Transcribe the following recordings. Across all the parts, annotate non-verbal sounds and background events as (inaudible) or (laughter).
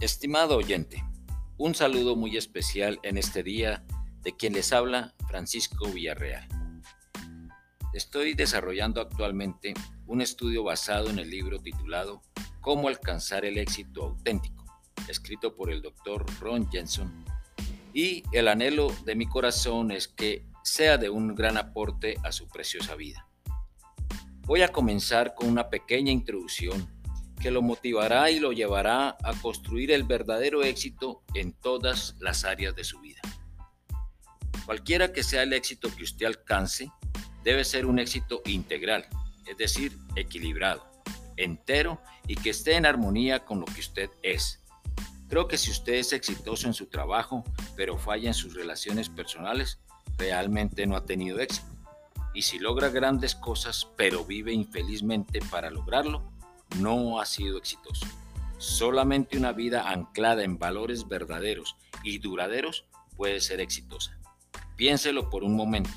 Estimado oyente, un saludo muy especial en este día de quien les habla Francisco Villarreal. Estoy desarrollando actualmente un estudio basado en el libro titulado Cómo alcanzar el éxito auténtico, escrito por el doctor Ron Jensen, y el anhelo de mi corazón es que sea de un gran aporte a su preciosa vida. Voy a comenzar con una pequeña introducción que lo motivará y lo llevará a construir el verdadero éxito en todas las áreas de su vida. Cualquiera que sea el éxito que usted alcance, debe ser un éxito integral, es decir, equilibrado, entero y que esté en armonía con lo que usted es. Creo que si usted es exitoso en su trabajo, pero falla en sus relaciones personales, realmente no ha tenido éxito. Y si logra grandes cosas, pero vive infelizmente para lograrlo, no ha sido exitoso. Solamente una vida anclada en valores verdaderos y duraderos puede ser exitosa. Piénselo por un momento.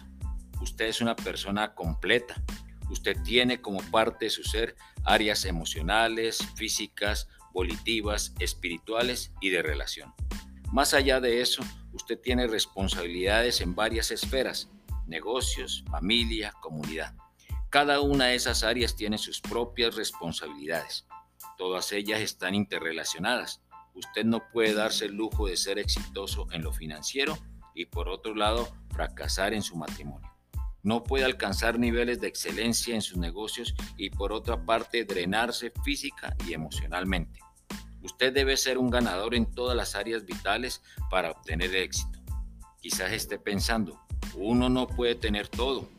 Usted es una persona completa. Usted tiene como parte de su ser áreas emocionales, físicas, volitivas, espirituales y de relación. Más allá de eso, usted tiene responsabilidades en varias esferas, negocios, familia, comunidad. Cada una de esas áreas tiene sus propias responsabilidades. Todas ellas están interrelacionadas. Usted no puede darse el lujo de ser exitoso en lo financiero y por otro lado fracasar en su matrimonio. No puede alcanzar niveles de excelencia en sus negocios y por otra parte drenarse física y emocionalmente. Usted debe ser un ganador en todas las áreas vitales para obtener éxito. Quizás esté pensando, uno no puede tener todo,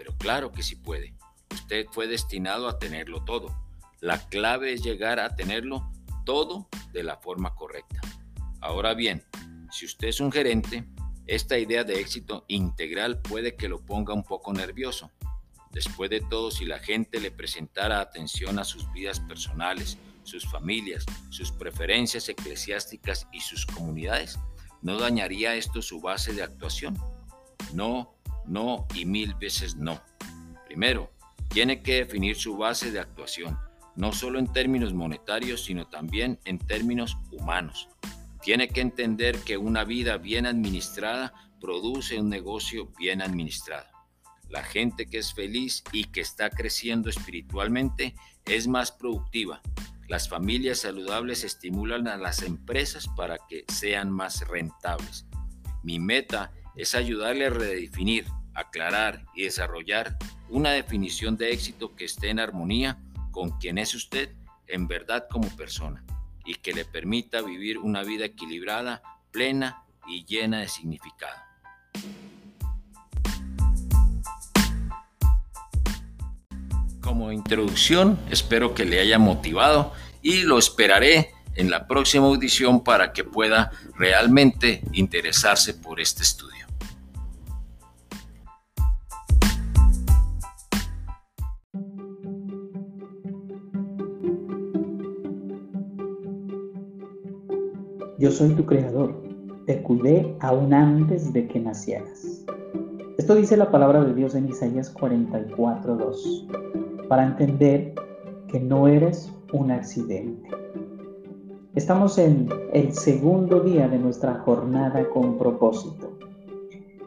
pero claro que sí puede. Usted fue destinado a tenerlo todo. La clave es llegar a tenerlo todo de la forma correcta. Ahora bien, si usted es un gerente, esta idea de éxito integral puede que lo ponga un poco nervioso. Después de todo, si la gente le presentara atención a sus vidas personales, sus familias, sus preferencias eclesiásticas y sus comunidades, ¿no dañaría esto su base de actuación? No, no y mil veces no. Primero, tiene que definir su base de actuación, no solo en términos monetarios, sino también en términos humanos. Tiene que entender que una vida bien administrada produce un negocio bien administrado. La gente que es feliz y que está creciendo espiritualmente es más productiva. Las familias saludables estimulan a las empresas para que sean más rentables. Mi meta es ayudarle a redefinir, aclarar y desarrollar una definición de éxito que esté en armonía con quien es usted en verdad como persona y que le permita vivir una vida equilibrada, plena y llena de significado. Como introducción, espero que le haya motivado y lo esperaré en la próxima audición para que pueda realmente interesarse por este estudio. Yo soy tu creador, te cuidé aún antes de que nacieras. Esto dice la palabra de Dios en Isaías 44.2, para entender que no eres un accidente. Estamos en el segundo día de nuestra jornada con propósito.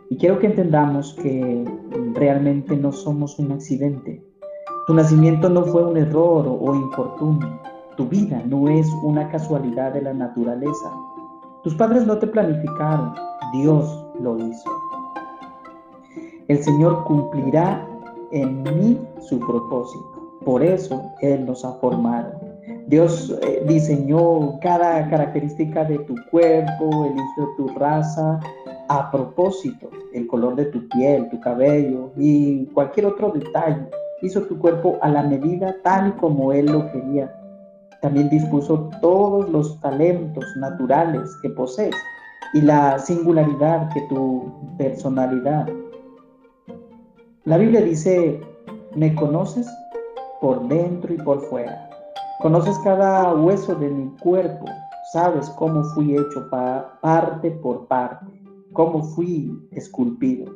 Y quiero que entendamos que realmente no somos un accidente. Tu nacimiento no fue un error o infortunio. Tu vida no es una casualidad de la naturaleza. Tus padres no te planificaron, Dios lo hizo. El Señor cumplirá en mí su propósito. Por eso Él nos ha formado. Dios eh, diseñó cada característica de tu cuerpo, eligió tu raza a propósito, el color de tu piel, tu cabello y cualquier otro detalle. Hizo tu cuerpo a la medida tal como Él lo quería. También dispuso todos los talentos naturales que posees y la singularidad que tu personalidad. La Biblia dice, me conoces por dentro y por fuera. Conoces cada hueso de mi cuerpo. Sabes cómo fui hecho parte por parte, cómo fui esculpido.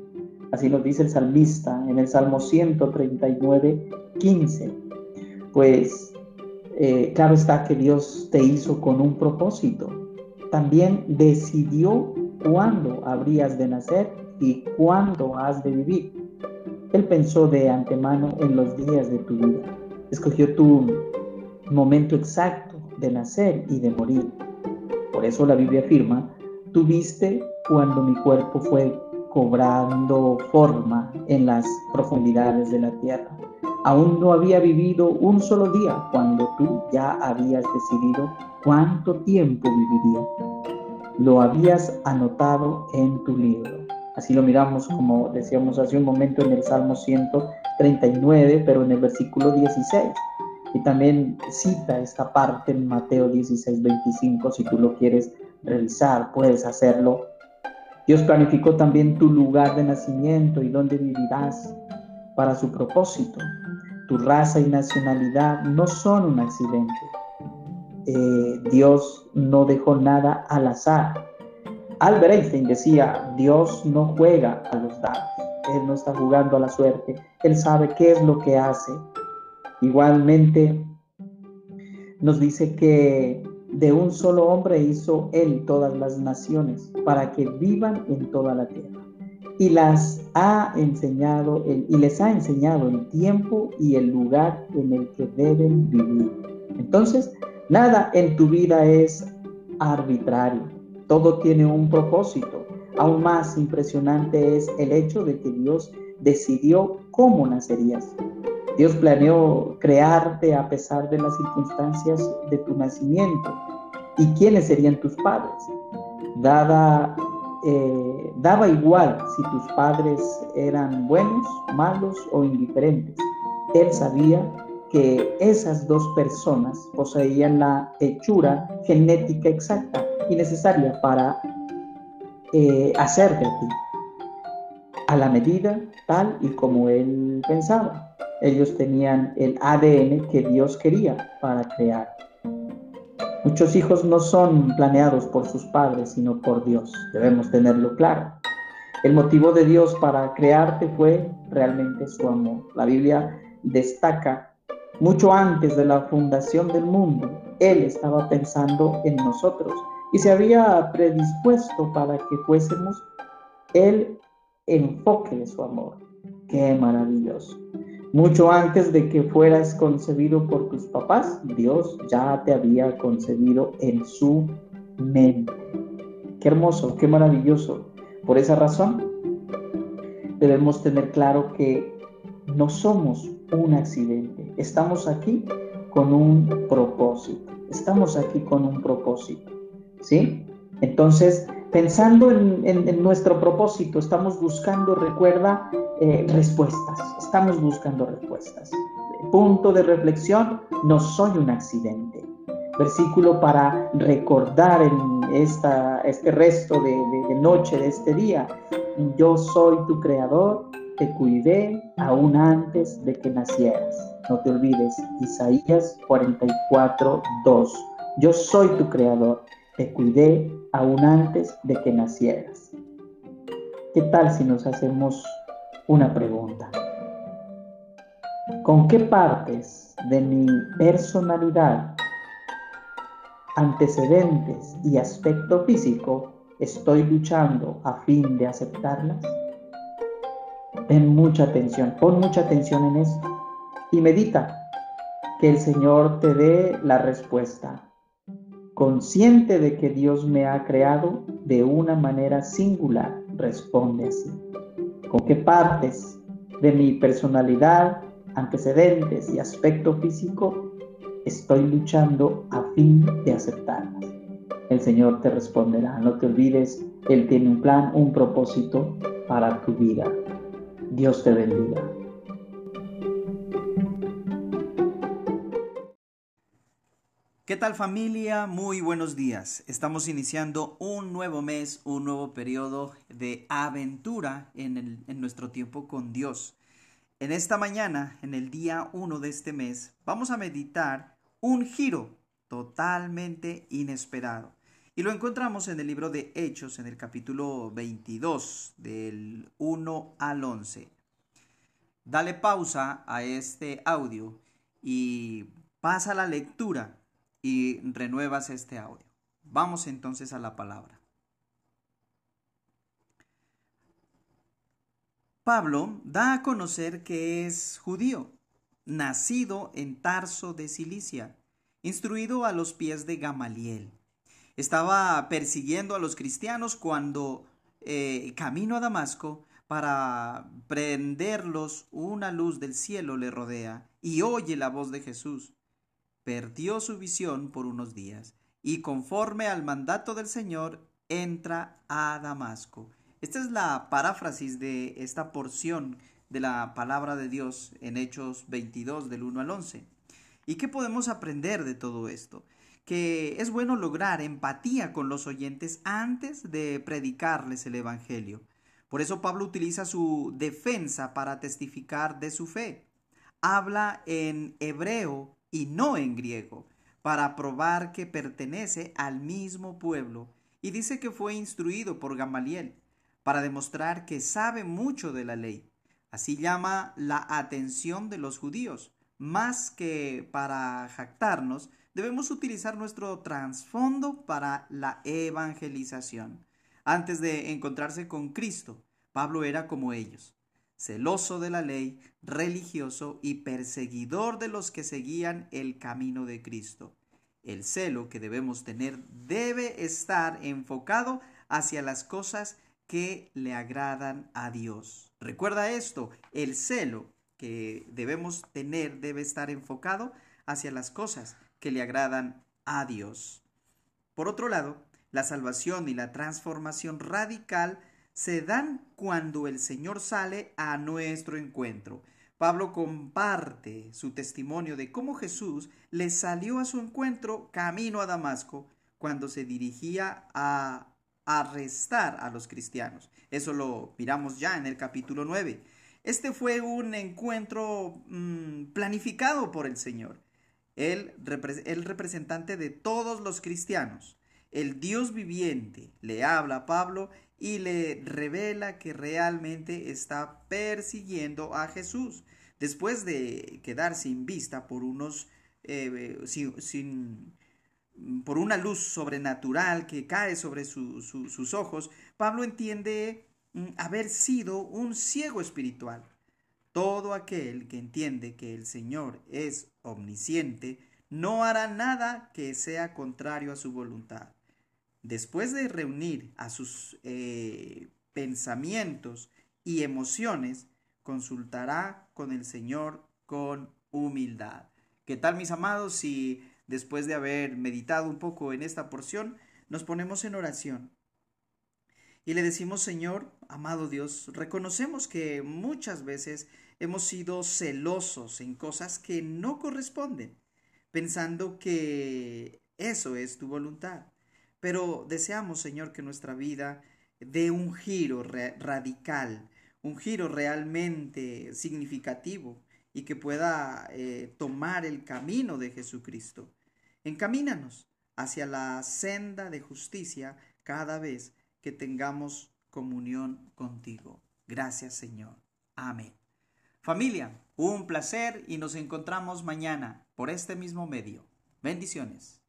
Así nos dice el salmista en el Salmo 139, 15. Pues eh, claro está que Dios te hizo con un propósito. También decidió cuándo habrías de nacer y cuándo has de vivir. Él pensó de antemano en los días de tu vida. Escogió tu momento exacto de nacer y de morir. Por eso la Biblia afirma, tuviste cuando mi cuerpo fue cobrando forma en las profundidades de la tierra. Aún no había vivido un solo día cuando tú ya habías decidido cuánto tiempo viviría. Lo habías anotado en tu libro. Así lo miramos, como decíamos hace un momento, en el Salmo 139, pero en el versículo 16. Y también cita esta parte en Mateo 16, 25. Si tú lo quieres revisar, puedes hacerlo. Dios planificó también tu lugar de nacimiento y dónde vivirás para su propósito. Tu raza y nacionalidad no son un accidente. Eh, Dios no dejó nada al azar. Albert Einstein decía, Dios no juega a los dados, Él no está jugando a la suerte, Él sabe qué es lo que hace. Igualmente nos dice que de un solo hombre hizo Él todas las naciones para que vivan en toda la tierra. Y las ha enseñado y les ha enseñado el tiempo y el lugar en el que deben vivir. Entonces, nada en tu vida es arbitrario todo tiene un propósito. Aún más impresionante es el hecho de que Dios decidió cómo nacerías. Dios planeó crearte a pesar de las circunstancias de tu nacimiento. ¿Y quiénes serían tus padres? Dada, eh, daba igual si tus padres eran buenos, malos o indiferentes. Él sabía que esas dos personas poseían la hechura genética exacta y necesaria para eh, hacer de ti a la medida tal y como él pensaba. Ellos tenían el ADN que Dios quería para crear. Muchos hijos no son planeados por sus padres, sino por Dios. Debemos tenerlo claro. El motivo de Dios para crearte fue realmente su amor. La Biblia destaca mucho antes de la fundación del mundo. Él estaba pensando en nosotros y se había predispuesto para que fuésemos el enfoque de su amor. Qué maravilloso. Mucho antes de que fueras concebido por tus papás, Dios ya te había concebido en su mente. Qué hermoso, qué maravilloso. Por esa razón, debemos tener claro que no somos un accidente. Estamos aquí con un propósito. Estamos aquí con un propósito. ¿sí? Entonces, pensando en, nuestro propósito, estamos buscando, recuerda, eh, respuestas, estamos buscando respuestas. Punto de reflexión, no soy un accidente. Versículo para recordar en esta, este resto de, de noche de este día. Yo soy tu creador, te cuidé aún antes de que nacieras. No te olvides, Isaías 44, 2. Yo soy tu creador, te cuidé aún antes de que nacieras. ¿Qué tal si nos hacemos una pregunta? ¿Con qué partes de mi personalidad, antecedentes y aspecto físico estoy luchando a fin de aceptarlas? Ten mucha atención, pon mucha atención en esto y medita que el Señor te dé la respuesta consciente de que Dios me ha creado de una manera singular, responde así. ¿Con qué partes de mi personalidad, antecedentes y aspecto físico estoy luchando a fin de aceptarlas? El Señor te responderá. No te olvides, Él tiene un plan, un propósito para tu vida. Dios te bendiga. ¿Qué tal familia? Muy buenos días. Estamos iniciando un nuevo mes, un nuevo periodo de aventura en, nuestro tiempo con Dios. En esta mañana, en el día 1 de este mes, vamos a meditar un giro totalmente inesperado. Y lo encontramos en el libro de Hechos, en el capítulo 22, del 1 al 11. Dale pausa a este audio y pasa la lectura y renuevas este audio. Vamos entonces a la palabra. Pablo da a conocer que es judío, nacido en Tarso de Cilicia, instruido a los pies de Gamaliel. Estaba persiguiendo a los cristianos cuando, eh, camino a Damasco, para prenderlos, una luz del cielo le rodea y oye la voz de Jesús. Perdió su visión por unos días y conforme al mandato del Señor entra a Damasco. Esta es la paráfrasis de esta porción de la palabra de Dios en Hechos 22 del 1 al 11. ¿Y qué podemos aprender de todo esto? Que es bueno lograr empatía con los oyentes antes de predicarles el Evangelio. Por eso Pablo utiliza su defensa para testificar de su fe. Habla en hebreo y no en griego, para probar que pertenece al mismo pueblo, y dice que fue instruido por Gamaliel para demostrar que sabe mucho de la ley. Así llama la atención de los judíos. Más que para jactarnos, debemos utilizar nuestro trasfondo para la evangelización. Antes de encontrarse con Cristo, Pablo era como ellos, celoso de la ley, religioso y perseguidor de los que seguían el camino de Cristo. El celo que debemos tener debe estar enfocado hacia las cosas que le agradan a Dios. Recuerda esto, el celo que debemos tener debe estar enfocado hacia las cosas que le agradan a Dios. Por otro lado, la salvación y la transformación radical se dan cuando el Señor sale a nuestro encuentro. Pablo comparte su testimonio de cómo Jesús le salió a su encuentro camino a Damasco cuando se dirigía a arrestar a los cristianos. Eso lo miramos ya en el capítulo 9. Este fue un encuentro mm, planificado por el Señor. el representante de todos los cristianos, el Dios viviente, le habla a Pablo y le revela que realmente está persiguiendo a Jesús. Después de quedar sin vista por unos, eh, sin por una luz sobrenatural que cae sobre sus ojos, Pablo entiende mm, haber sido un ciego espiritual. Todo aquel que entiende que el Señor es omnisciente no hará nada que sea contrario a su voluntad. Después de reunir a sus eh, pensamientos y emociones, consultará con el Señor con humildad. ¿Qué tal mis amados? Si después de haber meditado un poco en esta porción, nos ponemos en oración y le decimos, Señor, amado Dios, reconocemos que muchas veces hemos sido celosos en cosas que no corresponden, pensando que eso es tu voluntad. Pero deseamos, Señor, que nuestra vida dé un giro radical, un giro realmente significativo y que pueda eh, tomar el camino de Jesucristo. Encamínanos hacia la senda de justicia cada vez que tengamos comunión contigo. Gracias Señor. Amén. Familia, un placer y nos encontramos mañana por este mismo medio. Bendiciones.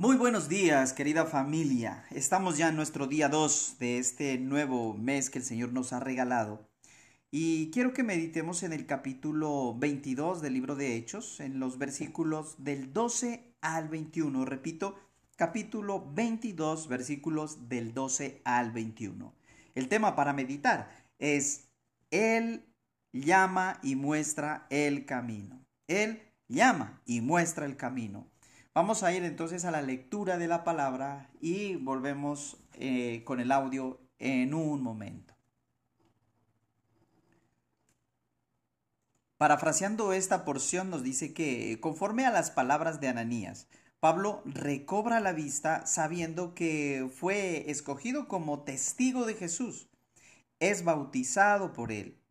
Muy buenos días, querida familia. Estamos ya en nuestro día 2 de este nuevo mes que el Señor nos ha regalado. Y quiero que meditemos en el capítulo 22 del libro de Hechos, en los versículos del 12 al 21. Repito, capítulo 22, versículos del 12 al 21. El tema para meditar es Él llama y muestra el camino. Él llama y muestra el camino. Vamos a ir entonces a la lectura de la palabra y volvemos eh, con el audio en un momento. Parafraseando esta porción nos dice que, conforme a las palabras de Ananías, Pablo recobra la vista sabiendo que fue escogido como testigo de Jesús. Es bautizado por él.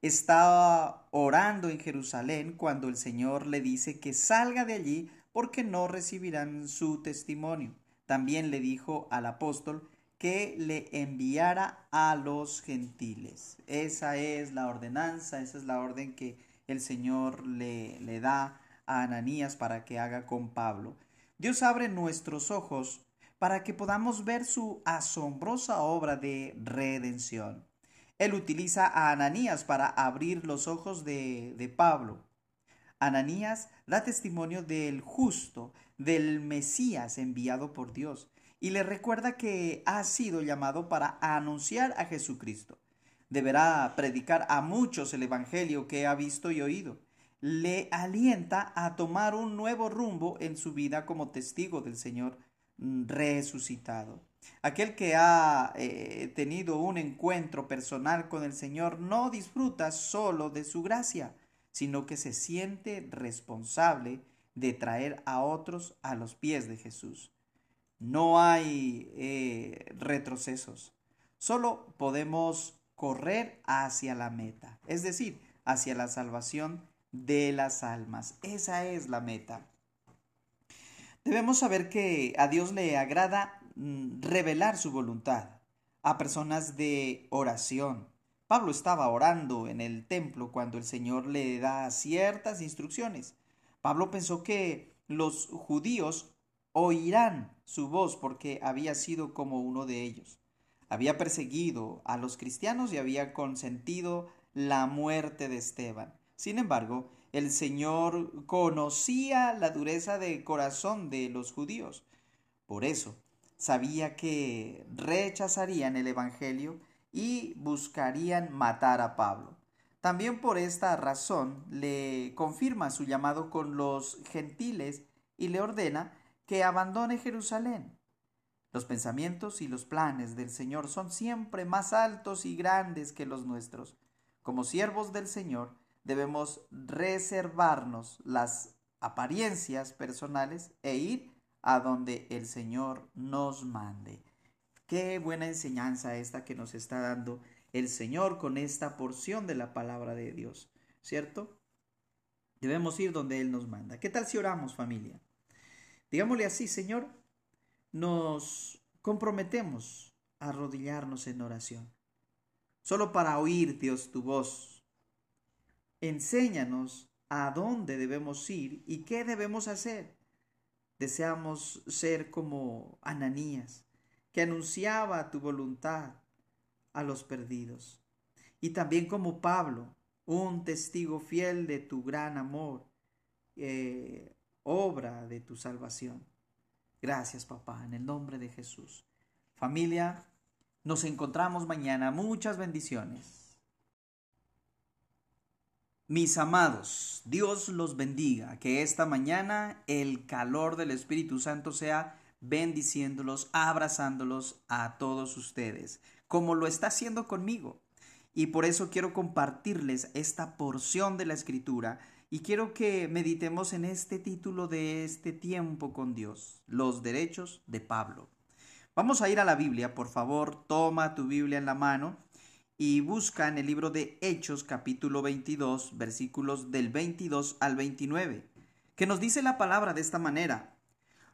Está orando en Jerusalén cuando el Señor le dice que salga de allí porque no recibirán su testimonio. También le dijo al apóstol que le enviara a los gentiles. Esa es la ordenanza, esa es la orden que el Señor le, le da a Ananías para que haga con Pablo. Dios abre nuestros ojos para que podamos ver su asombrosa obra de redención. Él utiliza a Ananías para abrir los ojos de, de Pablo. Ananías da testimonio del justo, del Mesías enviado por Dios, y le recuerda que ha sido llamado para anunciar a Jesucristo. Deberá predicar a muchos el Evangelio que ha visto y oído. Le alienta a tomar un nuevo rumbo en su vida como testigo del Señor resucitado. Aquel que ha eh, tenido un encuentro personal con el Señor no disfruta solo de su gracia, sino que se siente responsable de traer a otros a los pies de Jesús. No hay eh, retrocesos, solo podemos correr hacia la meta, es decir, hacia la salvación de las almas. Esa es la meta. Debemos saber que a Dios le agrada mm, revelar su voluntad a personas de oración, Pablo estaba orando en el templo cuando el Señor le da ciertas instrucciones. Pablo pensó que los judíos oirán su voz porque había sido como uno de ellos. Había perseguido a los cristianos y había consentido la muerte de Esteban. Sin embargo, el Señor conocía la dureza de corazón de los judíos. Por eso, sabía que rechazarían el Evangelio y buscarían matar a Pablo. También por esta razón le confirma su llamado con los gentiles y le ordena que abandone Jerusalén. Los pensamientos y los planes del Señor son siempre más altos y grandes que los nuestros. Como siervos del Señor debemos reservarnos las apariencias personales e ir a donde el Señor nos mande. Qué buena enseñanza esta que nos está dando el Señor con esta porción de la palabra de Dios, ¿cierto? Debemos ir donde Él nos manda. ¿Qué tal si oramos familia? Digámosle así, Señor, nos comprometemos a arrodillarnos en oración, solo para oír, Dios, tu voz. Enséñanos a dónde debemos ir y qué debemos hacer. Deseamos ser como Ananías, que anunciaba tu voluntad a los perdidos. Y también como Pablo, un testigo fiel de tu gran amor, eh, obra de tu salvación. Gracias, papá, en el nombre de Jesús. Familia, nos encontramos mañana. Muchas bendiciones. Mis amados, Dios los bendiga. Que esta mañana el calor del Espíritu Santo sea bendiciéndolos, abrazándolos a todos ustedes, como lo está haciendo conmigo. Y por eso quiero compartirles esta porción de la escritura y quiero que meditemos en este título de este tiempo con Dios, los derechos de Pablo. Vamos a ir a la Biblia, por favor, toma tu Biblia en la mano y busca en el libro de Hechos capítulo 22, versículos del 22 al 29, que nos dice la palabra de esta manera.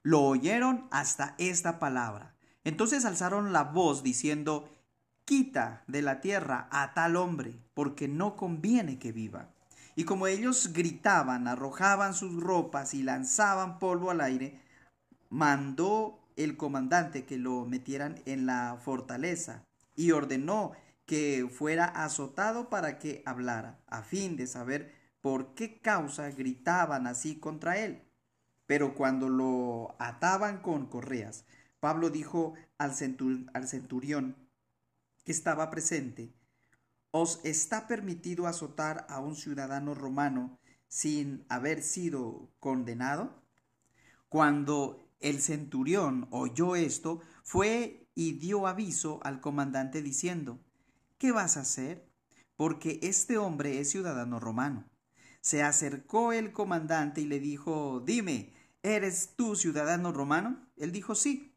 Lo oyeron hasta esta palabra. Entonces alzaron la voz diciendo, Quita de la tierra a tal hombre, porque no conviene que viva. Y como ellos gritaban, arrojaban sus ropas y lanzaban polvo al aire, mandó el comandante que lo metieran en la fortaleza y ordenó que fuera azotado para que hablara, a fin de saber por qué causa gritaban así contra él. Pero cuando lo ataban con correas, Pablo dijo al, centurión que estaba presente, ¿os está permitido azotar a un ciudadano romano sin haber sido condenado? Cuando el centurión oyó esto, fue y dio aviso al comandante diciendo, ¿qué vas a hacer? Porque este hombre es ciudadano romano. Se acercó el comandante y le dijo, dime, ¿eres tú ciudadano romano? Él dijo, sí.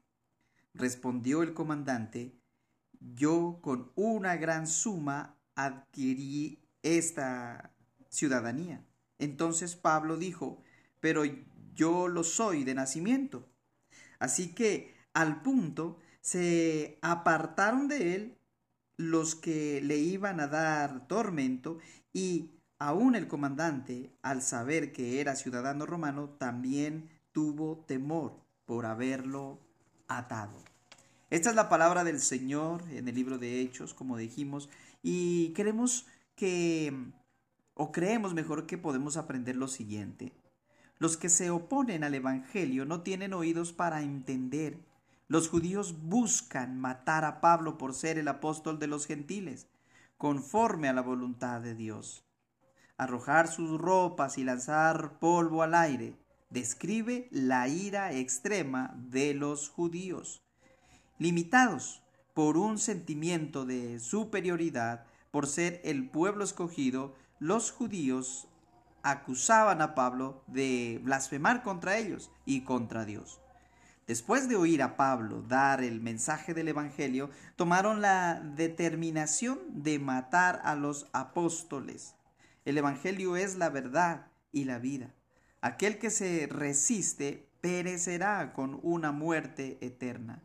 Respondió el comandante, yo con una gran suma adquirí esta ciudadanía. Entonces Pablo dijo, pero yo lo soy de nacimiento. Así que al punto se apartaron de él los que le iban a dar tormento y Aún el comandante, al saber que era ciudadano romano, también tuvo temor por haberlo atado. Esta es la palabra del Señor en el libro de Hechos, como dijimos, y queremos que, o creemos mejor que podemos aprender lo siguiente. Los que se oponen al Evangelio no tienen oídos para entender. Los judíos buscan matar a Pablo por ser el apóstol de los gentiles, conforme a la voluntad de Dios arrojar sus ropas y lanzar polvo al aire, describe la ira extrema de los judíos. Limitados por un sentimiento de superioridad, por ser el pueblo escogido, los judíos acusaban a Pablo de blasfemar contra ellos y contra Dios. Después de oír a Pablo dar el mensaje del Evangelio, tomaron la determinación de matar a los apóstoles. El Evangelio es la verdad y la vida. Aquel que se resiste perecerá con una muerte eterna.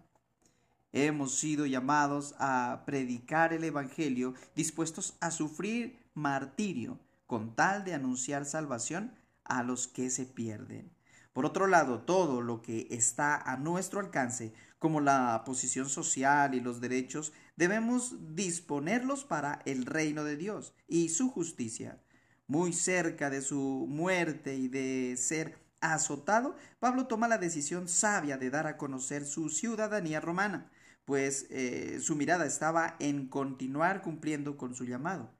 Hemos sido llamados a predicar el Evangelio dispuestos a sufrir martirio con tal de anunciar salvación a los que se pierden. Por otro lado, todo lo que está a nuestro alcance, como la posición social y los derechos, debemos disponerlos para el reino de Dios y su justicia muy cerca de su muerte y de ser azotado, Pablo toma la decisión sabia de dar a conocer su ciudadanía romana, pues eh, su mirada estaba en continuar cumpliendo con su llamado.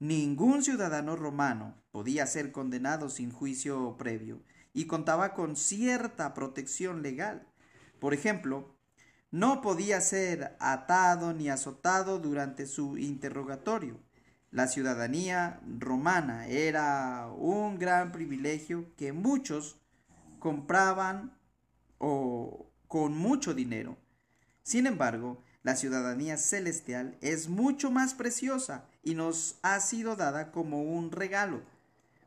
Ningún ciudadano romano podía ser condenado sin juicio previo y contaba con cierta protección legal. Por ejemplo, no podía ser atado ni azotado durante su interrogatorio la ciudadanía romana era un gran privilegio que muchos compraban o con mucho dinero. Sin embargo, la ciudadanía celestial es mucho más preciosa y nos ha sido dada como un regalo.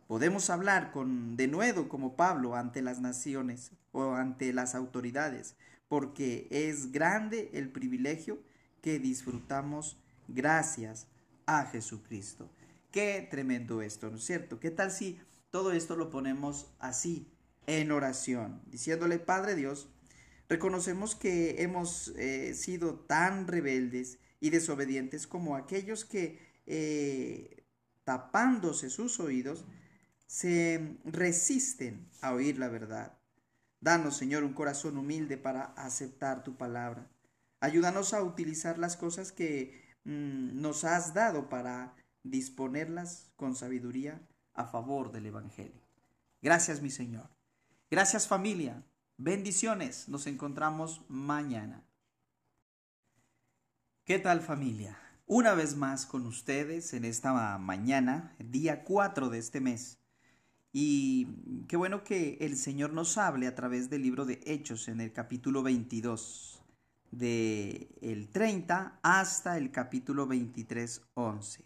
Podemos hablar con denuedo como Pablo ante las naciones o ante las autoridades, porque es grande el privilegio que disfrutamos gracias a Jesucristo. Qué tremendo esto, ¿no es cierto? ¿Qué tal si todo esto lo ponemos así, en oración, diciéndole, Padre Dios, reconocemos que hemos eh, sido tan rebeldes y desobedientes como aquellos que, eh, tapándose sus oídos, se resisten a oír la verdad. Danos, Señor, un corazón humilde para aceptar tu palabra. Ayúdanos a utilizar las cosas que Mm, nos has dado para disponerlas con sabiduría a favor del Evangelio. Gracias mi Señor. Gracias familia. Bendiciones. Nos encontramos mañana. ¿Qué tal familia? Una vez más con ustedes en esta mañana, día 4 de este mes. Y qué bueno que el Señor nos hable a través del libro de Hechos en el capítulo 22 de el 30 hasta el capítulo 23, 11.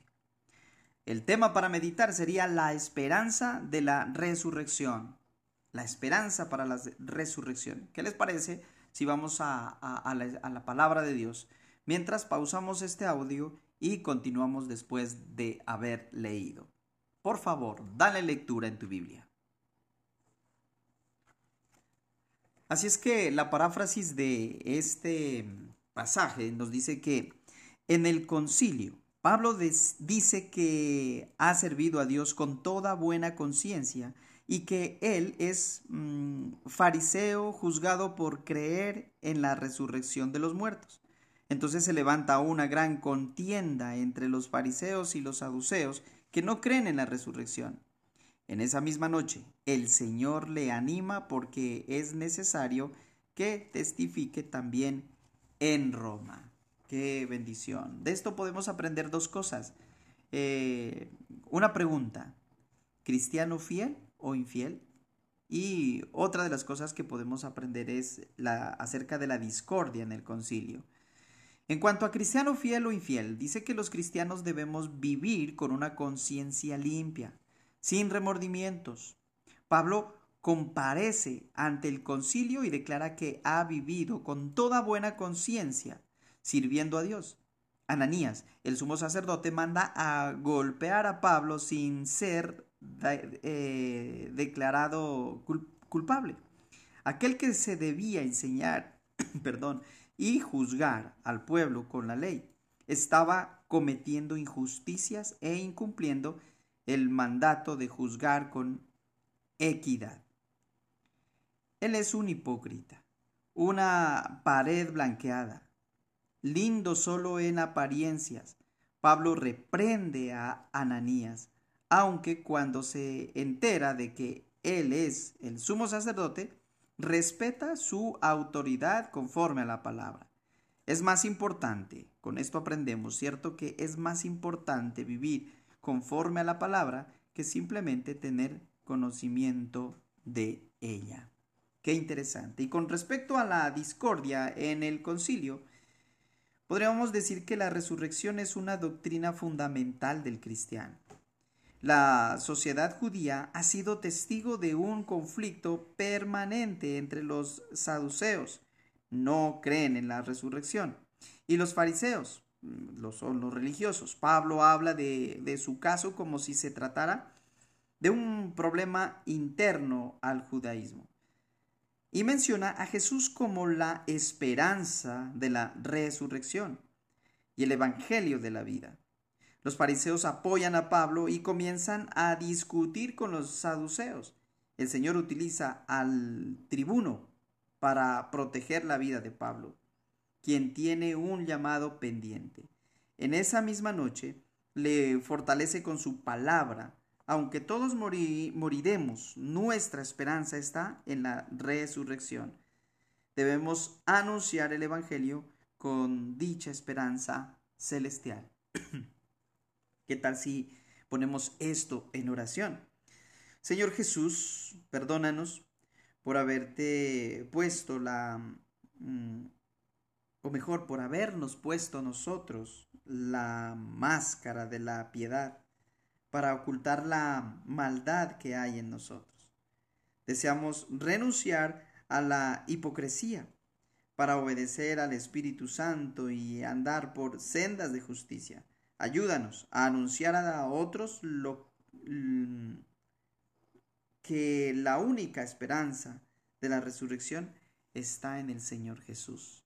El tema para meditar sería la esperanza de la resurrección. La esperanza para la resurrección. ¿Qué les parece si vamos a, a, la, a la palabra de Dios? Mientras pausamos este audio y continuamos después de haber leído. Por favor, dale lectura en tu Biblia. Así es que la paráfrasis de este pasaje nos dice que en el concilio, Pablo dice que ha servido a Dios con toda buena conciencia y que él es mm, fariseo juzgado por creer en la resurrección de los muertos. Entonces se levanta una gran contienda entre los fariseos y los saduceos que no creen en la resurrección. En esa misma noche, el Señor le anima porque es necesario que testifique también en Roma. Qué bendición. De esto podemos aprender dos cosas. Eh, una pregunta, ¿cristiano fiel o infiel? Y otra de las cosas que podemos aprender es la, acerca de la discordia en el concilio. En cuanto a cristiano fiel o infiel, dice que los cristianos debemos vivir con una conciencia limpia sin remordimientos. Pablo comparece ante el concilio y declara que ha vivido con toda buena conciencia, sirviendo a Dios. Ananías, el sumo sacerdote, manda a golpear a Pablo sin ser eh, declarado culpable. Aquel que se debía enseñar, (clears throat) perdón, y juzgar al pueblo con la ley, estaba cometiendo injusticias e incumpliendo el mandato de juzgar con equidad. Él es un hipócrita, una pared blanqueada, lindo solo en apariencias. Pablo reprende a Ananías, aunque cuando se entera de que él es el sumo sacerdote, respeta su autoridad conforme a la palabra. Es más importante, con esto aprendemos, ¿cierto? Que es más importante vivir conforme a la palabra que simplemente tener conocimiento de ella. Qué interesante. Y con respecto a la discordia en el concilio, podríamos decir que la resurrección es una doctrina fundamental del cristiano. La sociedad judía ha sido testigo de un conflicto permanente entre los saduceos, no creen en la resurrección, y los fariseos, los, son los religiosos. Pablo habla de, de su caso como si se tratara de un problema interno al judaísmo. Y menciona a Jesús como la esperanza de la resurrección y el evangelio de la vida. Los fariseos apoyan a Pablo y comienzan a discutir con los saduceos. El Señor utiliza al tribuno para proteger la vida de Pablo, quien tiene un llamado pendiente. En esa misma noche le fortalece con su palabra. Aunque todos moriremos, nuestra esperanza está en la resurrección. Debemos anunciar el Evangelio con dicha esperanza celestial. (clears throat) ¿Qué tal si ponemos esto en oración? Señor Jesús, perdónanos por haberte puesto la, mm, o mejor, por habernos puesto nosotros la máscara de la piedad para ocultar la maldad que hay en nosotros. Deseamos renunciar a la hipocresía para obedecer al Espíritu Santo y andar por sendas de justicia. Ayúdanos a anunciar a otros lo, mm, que la única esperanza de la resurrección está en el Señor Jesús.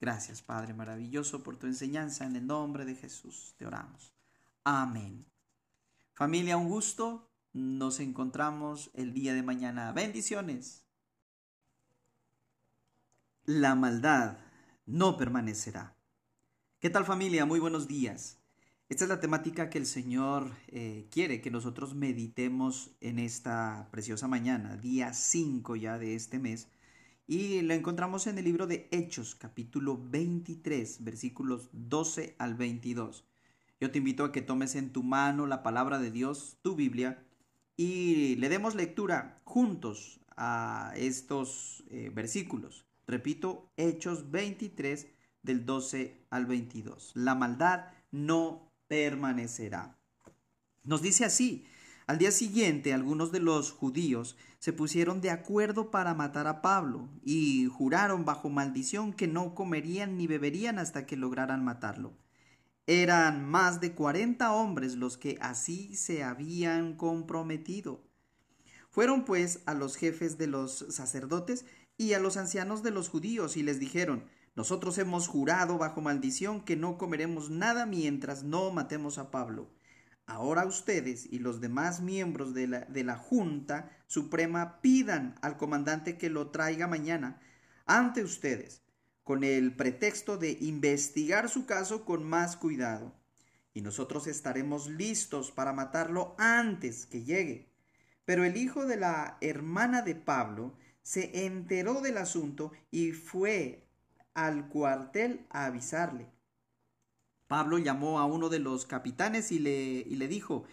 Gracias, Padre maravilloso, por tu enseñanza. En el nombre de Jesús te oramos. Amén. Familia, un gusto. Nos encontramos el día de mañana. Bendiciones. La maldad no permanecerá. ¿Qué tal familia? Muy buenos días. Esta es la temática que el Señor eh, quiere que nosotros meditemos en esta preciosa mañana, día 5 ya de este mes. Y lo encontramos en el libro de Hechos, capítulo 23, versículos 12 al 22. Yo te invito a que tomes en tu mano la palabra de Dios, tu Biblia, y le demos lectura juntos a estos eh, versículos. Repito, Hechos 23, del 12 al 22. La maldad no permanecerá. Nos dice así, al día siguiente algunos de los judíos se pusieron de acuerdo para matar a Pablo y juraron bajo maldición que no comerían ni beberían hasta que lograran matarlo. Eran más de cuarenta hombres los que así se habían comprometido. Fueron pues a los jefes de los sacerdotes y a los ancianos de los judíos y les dijeron nosotros hemos jurado bajo maldición que no comeremos nada mientras no matemos a Pablo. Ahora ustedes y los demás miembros de la, de la Junta Suprema pidan al comandante que lo traiga mañana ante ustedes, con el pretexto de investigar su caso con más cuidado. Y nosotros estaremos listos para matarlo antes que llegue. Pero el hijo de la hermana de Pablo se enteró del asunto y fue al cuartel a avisarle. Pablo llamó a uno de los capitanes y le, y le dijo,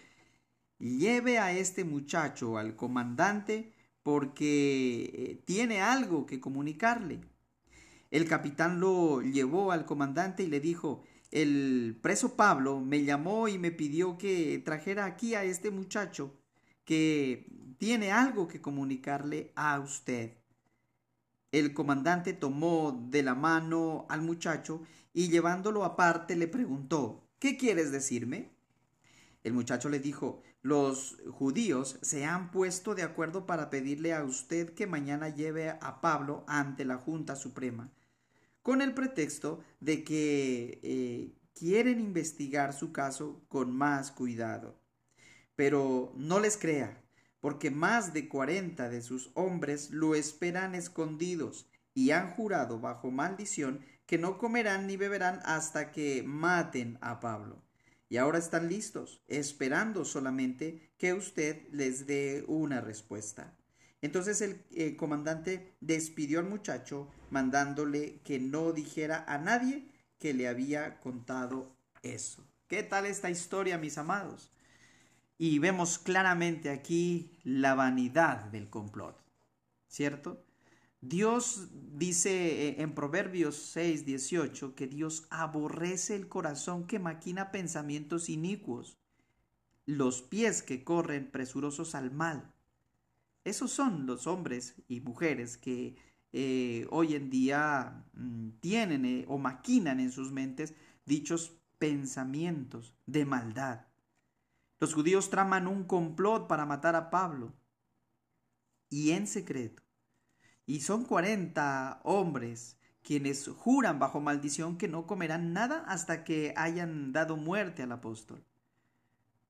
lleve a este muchacho al comandante porque eh, tiene algo que comunicarle. El capitán lo llevó al comandante y le dijo, el preso Pablo me llamó y me pidió que trajera aquí a este muchacho que tiene algo que comunicarle a usted. El comandante tomó de la mano al muchacho y llevándolo aparte le preguntó, ¿qué quieres decirme? El muchacho le dijo, los judíos se han puesto de acuerdo para pedirle a usted que mañana lleve a Pablo ante la Junta Suprema, con el pretexto de que eh, quieren investigar su caso con más cuidado. Pero no les crea, porque más de cuarenta de sus hombres lo esperan escondidos y han jurado bajo maldición que no comerán ni beberán hasta que maten a Pablo. Y ahora están listos, esperando solamente que usted les dé una respuesta. Entonces el eh, comandante despidió al muchacho, mandándole que no dijera a nadie que le había contado eso. ¿Qué tal esta historia, mis amados? Y vemos claramente aquí la vanidad del complot, ¿cierto? Dios dice eh, en Proverbios 6, 18 que Dios aborrece el corazón que maquina pensamientos inicuos, los pies que corren presurosos al mal. Esos son los hombres y mujeres que eh, hoy en día mm, tienen eh, o maquinan en sus mentes dichos pensamientos de maldad. Los judíos traman un complot para matar a Pablo y en secreto. Y son cuarenta hombres quienes juran bajo maldición que no comerán nada hasta que hayan dado muerte al apóstol.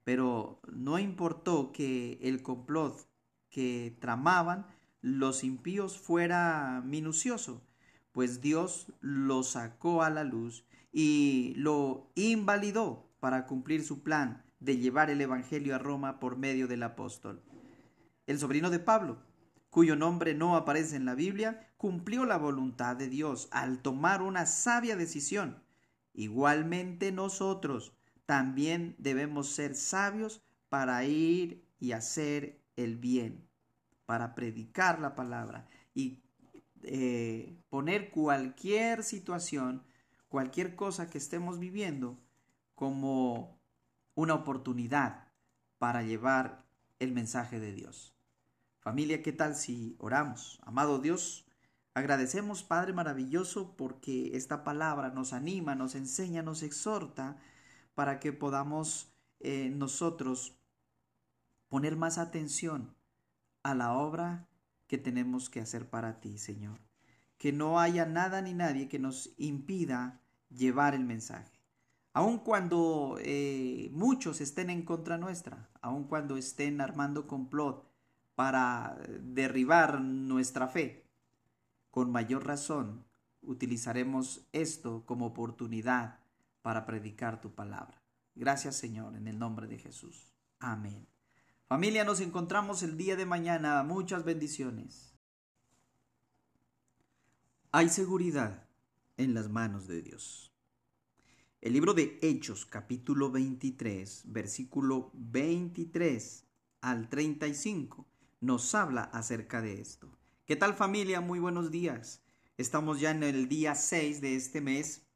Pero no importó que el complot que tramaban los impíos fuera minucioso, pues Dios lo sacó a la luz y lo invalidó para cumplir su plan de llevar el Evangelio a Roma por medio del apóstol. El sobrino de Pablo, cuyo nombre no aparece en la Biblia, cumplió la voluntad de Dios al tomar una sabia decisión. Igualmente nosotros también debemos ser sabios para ir y hacer el bien, para predicar la palabra y eh, poner cualquier situación, cualquier cosa que estemos viviendo como una oportunidad para llevar el mensaje de Dios. Familia, ¿qué tal si oramos? Amado Dios, agradecemos Padre maravilloso porque esta palabra nos anima, nos enseña, nos exhorta para que podamos eh, nosotros poner más atención a la obra que tenemos que hacer para ti, Señor. Que no haya nada ni nadie que nos impida llevar el mensaje aun cuando eh, muchos estén en contra nuestra, aun cuando estén armando complot para derribar nuestra fe, con mayor razón utilizaremos esto como oportunidad para predicar tu palabra. Gracias Señor, en el nombre de Jesús. Amén. Familia, nos encontramos el día de mañana. Muchas bendiciones. Hay seguridad en las manos de Dios. El libro de Hechos, capítulo 23, versículo 23 al 35, nos habla acerca de esto. ¿Qué tal familia? Muy buenos días. Estamos ya en el día 6 de este mes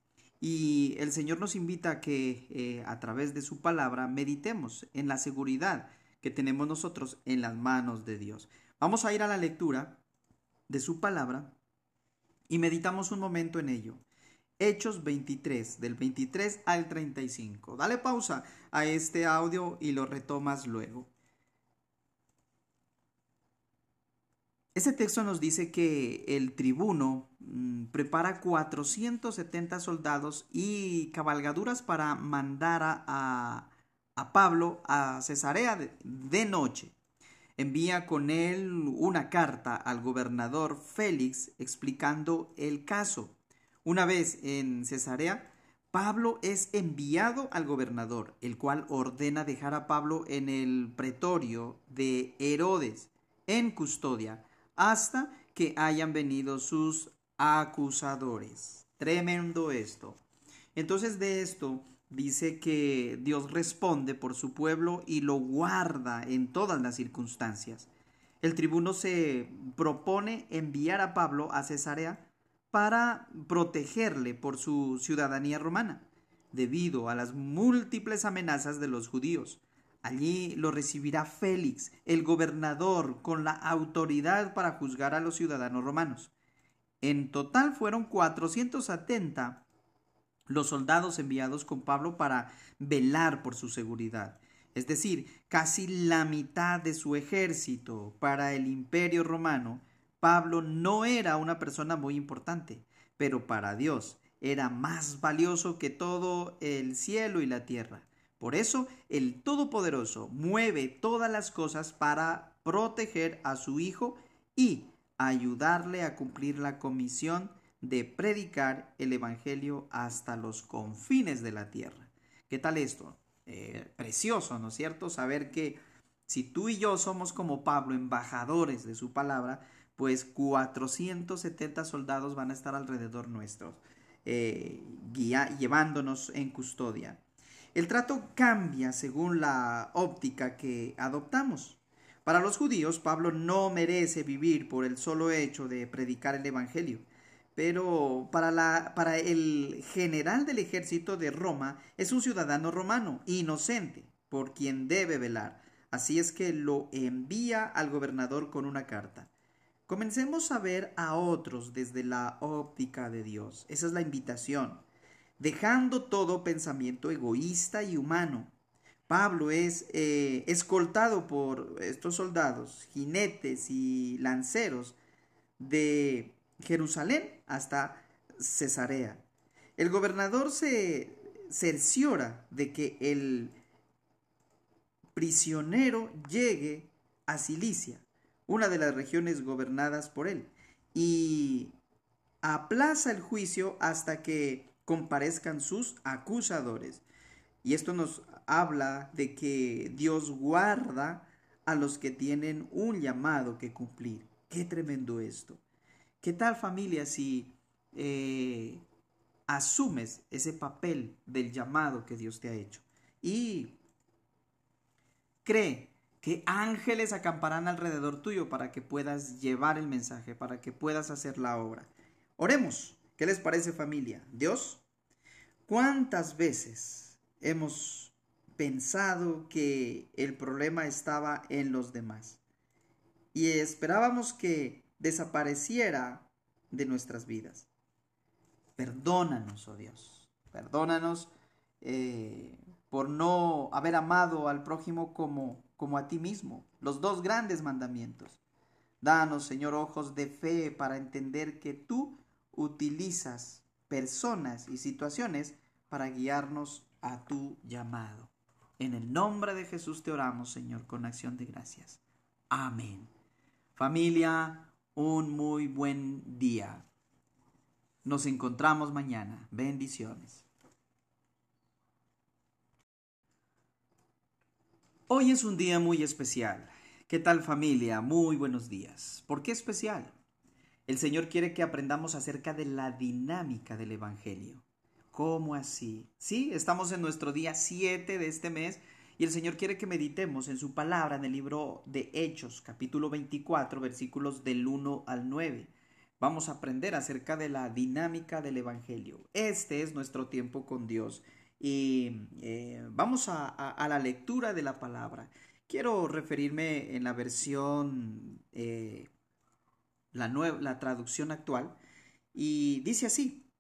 y el Señor nos invita a que eh, a través de su palabra meditemos en la seguridad que tenemos nosotros en las manos de Dios. Vamos a ir a la lectura de su palabra y meditamos un momento en ello. Hechos 23, del 23 al 35. Dale pausa a este audio y lo retomas luego. Este texto nos dice que el tribuno mm, prepara 470 soldados y cabalgaduras para mandar a, a Pablo a Cesarea de, de noche. Envía con él una carta al gobernador Félix explicando el caso. Una vez en Cesarea, Pablo es enviado al gobernador, el cual ordena dejar a Pablo en el pretorio de Herodes, en custodia, hasta que hayan venido sus acusadores. Tremendo esto. Entonces de esto dice que Dios responde por su pueblo y lo guarda en todas las circunstancias. El tribuno se propone enviar a Pablo a Cesarea para protegerle por su ciudadanía romana, debido a las múltiples amenazas de los judíos. Allí lo recibirá Félix, el gobernador, con la autoridad para juzgar a los ciudadanos romanos. En total fueron 470 los soldados enviados con Pablo para velar por su seguridad. Es decir, casi la mitad de su ejército para el imperio romano. Pablo no era una persona muy importante, pero para Dios era más valioso que todo el cielo y la tierra. Por eso el Todopoderoso mueve todas las cosas para proteger a su Hijo y ayudarle a cumplir la comisión de predicar el Evangelio hasta los confines de la tierra. ¿Qué tal esto? Eh, precioso, ¿no es cierto? Saber que si tú y yo somos como Pablo, embajadores de su palabra, pues 470 soldados van a estar alrededor nuestros, eh, guía, llevándonos en custodia. El trato cambia según la óptica que adoptamos. Para los judíos, Pablo no merece vivir por el solo hecho de predicar el Evangelio. Pero para, el general del ejército de Roma es un ciudadano romano, inocente, por quien debe velar. Así es que lo envía al gobernador con una carta. Comencemos a ver a otros desde la óptica de Dios. Esa es la invitación dejando todo pensamiento egoísta y humano. Pablo es eh, escoltado por estos soldados, jinetes y lanceros de Jerusalén hasta Cesarea. El gobernador se cerciora de que el prisionero llegue a Cilicia, una de las regiones gobernadas por él, y aplaza el juicio hasta que comparezcan sus acusadores. Y esto nos habla de que Dios guarda a los que tienen un llamado que cumplir. Qué tremendo esto. ¿Qué tal familia si eh, asumes ese papel del llamado que Dios te ha hecho? Y cree que ángeles acamparán alrededor tuyo para que puedas llevar el mensaje, para que puedas hacer la obra. Oremos. ¿Qué les parece familia? Dios, ¿cuántas veces hemos pensado que el problema estaba en los demás? Y esperábamos que desapareciera de nuestras vidas. Perdónanos, oh Dios, perdónanos eh, por no haber amado al prójimo como, como a ti mismo, los dos grandes mandamientos. Danos, Señor, ojos de fe para entender que tú utilizas personas y situaciones para guiarnos a tu llamado. En el nombre de Jesús te oramos, Señor, con acción de gracias. Amén. Familia, un muy buen día. Nos encontramos mañana. Bendiciones. Hoy es un día muy especial. ¿Qué tal familia? Muy buenos días. ¿Por qué especial? El Señor quiere que aprendamos acerca de la dinámica del Evangelio. ¿Cómo así? Sí, estamos en nuestro día 7 de este mes y el Señor quiere que meditemos en su palabra en el libro de Hechos, capítulo 24, versículos del 1 al 9. Vamos a aprender acerca de la dinámica del Evangelio. Este es nuestro tiempo con Dios y eh, vamos a, la lectura de la palabra. Quiero referirme en la versión eh, la, nueva, la traducción actual, y dice así,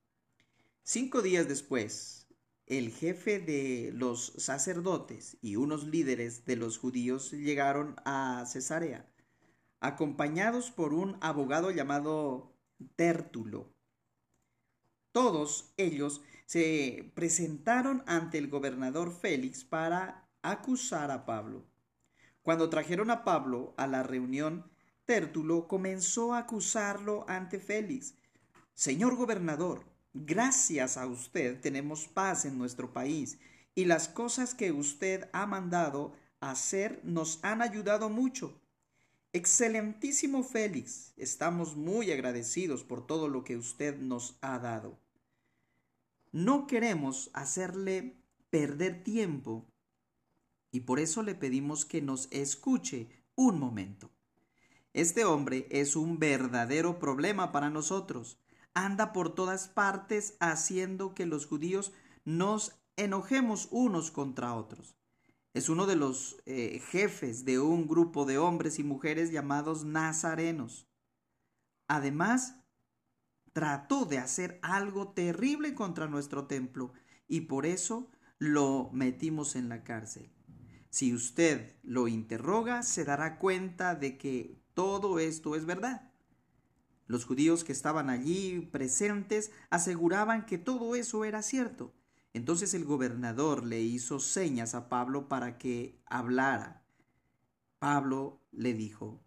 cinco días después, el jefe de los sacerdotes y unos líderes de los judíos llegaron a Cesarea, acompañados por un abogado llamado Tértulo. Todos ellos se presentaron ante el gobernador Félix para acusar a Pablo. Cuando trajeron a Pablo a la reunión, Tértulo comenzó a acusarlo ante Félix. Señor gobernador, gracias a usted tenemos paz en nuestro país y las cosas que usted ha mandado hacer nos han ayudado mucho. Excelentísimo Félix, estamos muy agradecidos por todo lo que usted nos ha dado. No queremos hacerle perder tiempo y por eso le pedimos que nos escuche un momento. Este hombre es un verdadero problema para nosotros. Anda por todas partes haciendo que los judíos nos enojemos unos contra otros. Es uno de los eh, jefes de un grupo de hombres y mujeres llamados nazarenos. Además, trató de hacer algo terrible contra nuestro templo y por eso lo metimos en la cárcel. Si usted lo interroga, se dará cuenta de que todo esto es verdad. Los judíos que estaban allí presentes aseguraban que todo eso era cierto. Entonces el gobernador le hizo señas a Pablo para que hablara. Pablo le dijo,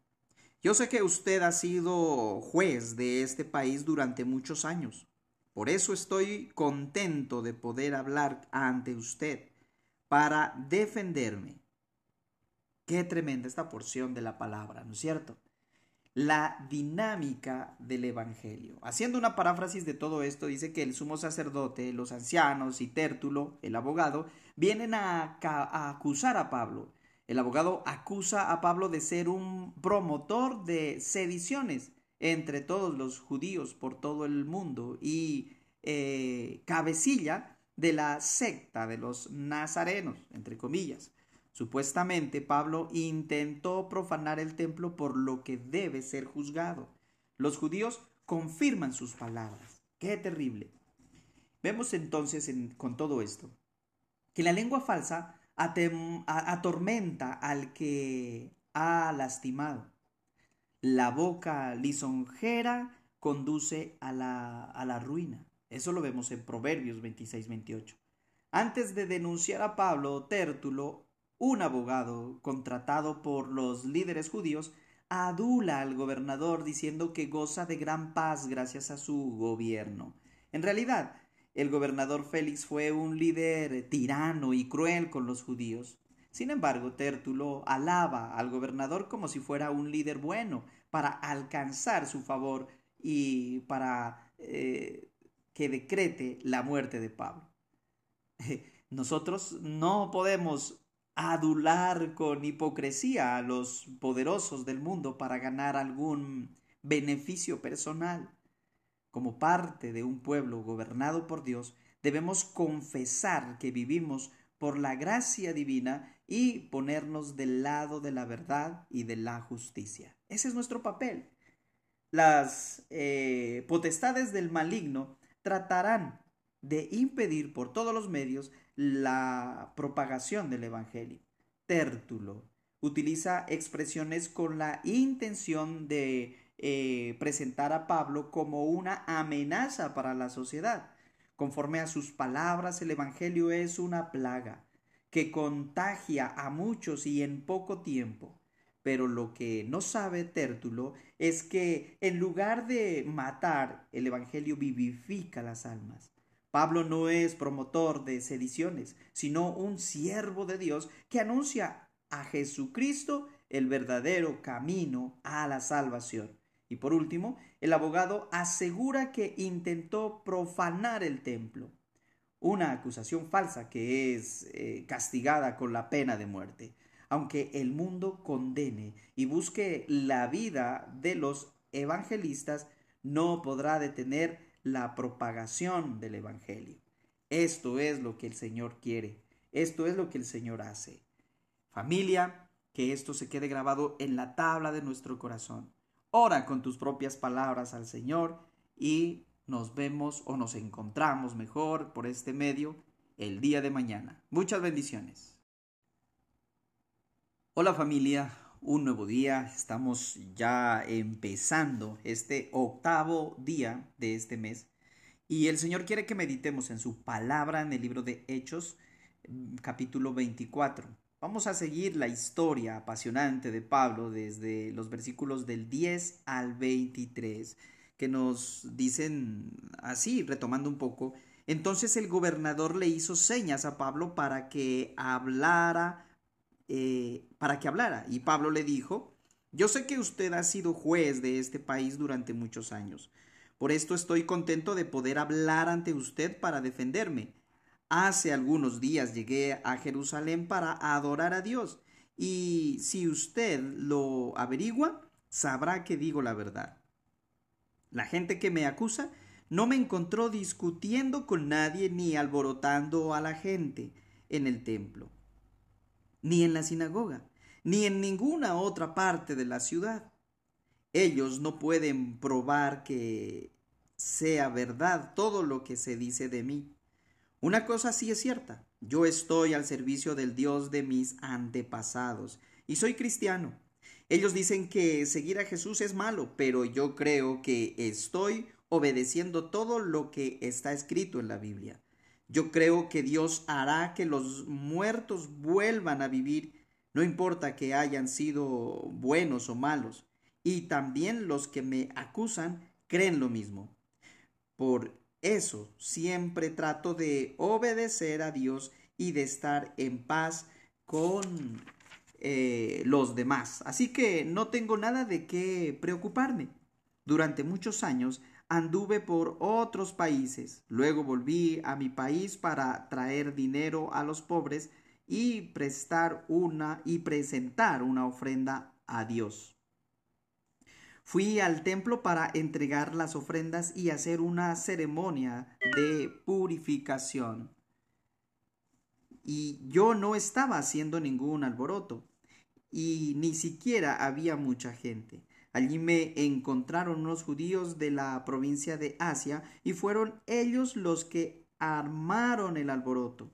Yo sé que usted ha sido juez de este país durante muchos años. Por eso estoy contento de poder hablar ante usted para defenderme. Qué tremenda esta porción de la palabra, ¿no es cierto? la dinámica del Evangelio. Haciendo una paráfrasis de todo esto, dice que el sumo sacerdote, los ancianos y Tértulo, el abogado, vienen a, acusar a Pablo. El abogado acusa a Pablo de ser un promotor de sediciones entre todos los judíos por todo el mundo y eh, cabecilla de la secta de los nazarenos, entre comillas. Supuestamente Pablo intentó profanar el templo por lo que debe ser juzgado. Los judíos confirman sus palabras. ¡Qué terrible! Vemos entonces con todo esto que la lengua falsa atormenta al que ha lastimado. La boca lisonjera conduce a la, a la ruina. Eso lo vemos en Proverbios 26-28. Antes de denunciar a Pablo, Tértulo un abogado contratado por los líderes judíos adula al gobernador diciendo que goza de gran paz gracias a su gobierno. En realidad, el gobernador Félix fue un líder tirano y cruel con los judíos. Sin embargo, Tértulo alaba al gobernador como si fuera un líder bueno para alcanzar su favor y para eh, que decrete la muerte de Pablo. (laughs) Nosotros no podemos adular con hipocresía a los poderosos del mundo para ganar algún beneficio personal. Como parte de un pueblo gobernado por Dios, debemos confesar que vivimos por la gracia divina y ponernos del lado de la verdad y de la justicia. Ese es nuestro papel. Las eh, potestades del maligno tratarán de impedir por todos los medios la propagación del Evangelio. Tértulo utiliza expresiones con la intención de eh, presentar a Pablo como una amenaza para la sociedad. Conforme a sus palabras, el Evangelio es una plaga que contagia a muchos y en poco tiempo. Pero lo que no sabe Tértulo es que en lugar de matar, el Evangelio vivifica las almas. Pablo no es promotor de sediciones, sino un siervo de Dios que anuncia a Jesucristo el verdadero camino a la salvación. Y por último, el abogado asegura que intentó profanar el templo, una acusación falsa que es eh, castigada con la pena de muerte. Aunque el mundo condene y busque la vida de los evangelistas, no podrá detener la propagación del Evangelio. Esto es lo que el Señor quiere, esto es lo que el Señor hace. Familia, que esto se quede grabado en la tabla de nuestro corazón. Ora con tus propias palabras al Señor y nos vemos o nos encontramos mejor por este medio el día de mañana. Muchas bendiciones. Hola familia, un nuevo día. Estamos ya empezando este octavo día de este mes. Y el Señor quiere que meditemos en su palabra en el libro de Hechos, capítulo 24. Vamos a seguir la historia apasionante de Pablo desde los versículos del 10 al 23, que nos dicen así, retomando un poco. Entonces el gobernador le hizo señas a Pablo para que hablara eh, para que hablara. Y Pablo le dijo, yo sé que usted ha sido juez de este país durante muchos años. Por esto estoy contento de poder hablar ante usted para defenderme. Hace algunos días llegué a Jerusalén para adorar a Dios. Y si usted lo averigua, sabrá que digo la verdad. La gente que me acusa no me encontró discutiendo con nadie ni alborotando a la gente en el templo ni en la sinagoga, ni en ninguna otra parte de la ciudad. Ellos no pueden probar que sea verdad todo lo que se dice de mí. Una cosa sí es cierta, yo estoy al servicio del Dios de mis antepasados y soy cristiano. Ellos dicen que seguir a Jesús es malo, pero yo creo que estoy obedeciendo todo lo que está escrito en la Biblia. Yo creo que Dios hará que los muertos vuelvan a vivir, no importa que hayan sido buenos o malos. Y también los que me acusan creen lo mismo. Por eso siempre trato de obedecer a Dios y de estar en paz con eh, los demás. Así que no tengo nada de qué preocuparme. Durante muchos años anduve por otros países. Luego volví a mi país para traer dinero a los pobres y prestar una y presentar una ofrenda a Dios. Fui al templo para entregar las ofrendas y hacer una ceremonia de purificación. Y yo no estaba haciendo ningún alboroto y ni siquiera había mucha gente. Allí me encontraron unos judíos de la provincia de Asia y fueron ellos los que armaron el alboroto.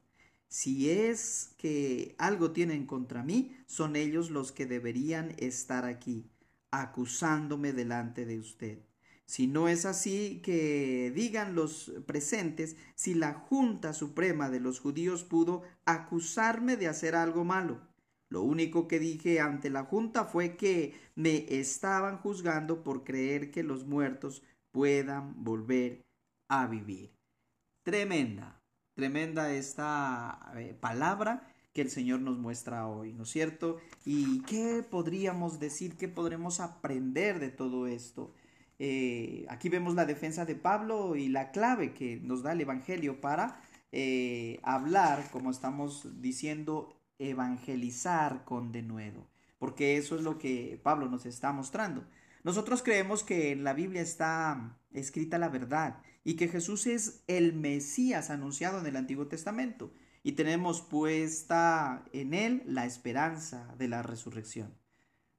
Si es que algo tienen contra mí, son ellos los que deberían estar aquí acusándome delante de usted. Si no es así, que digan los presentes si la Junta Suprema de los judíos pudo acusarme de hacer algo malo. Lo único que dije ante la Junta fue que me estaban juzgando por creer que los muertos puedan volver a vivir. Tremenda, tremenda esta eh, palabra que el Señor nos muestra hoy, ¿no es cierto? ¿Y qué podríamos decir, qué podremos aprender de todo esto? Eh, aquí vemos la defensa de Pablo y la clave que nos da el Evangelio para eh, hablar, como estamos diciendo, evangelizar con denuedo, porque eso es lo que Pablo nos está mostrando. Nosotros creemos que en la Biblia está escrita la verdad y que Jesús es el Mesías anunciado en el Antiguo Testamento y tenemos puesta en él la esperanza de la resurrección.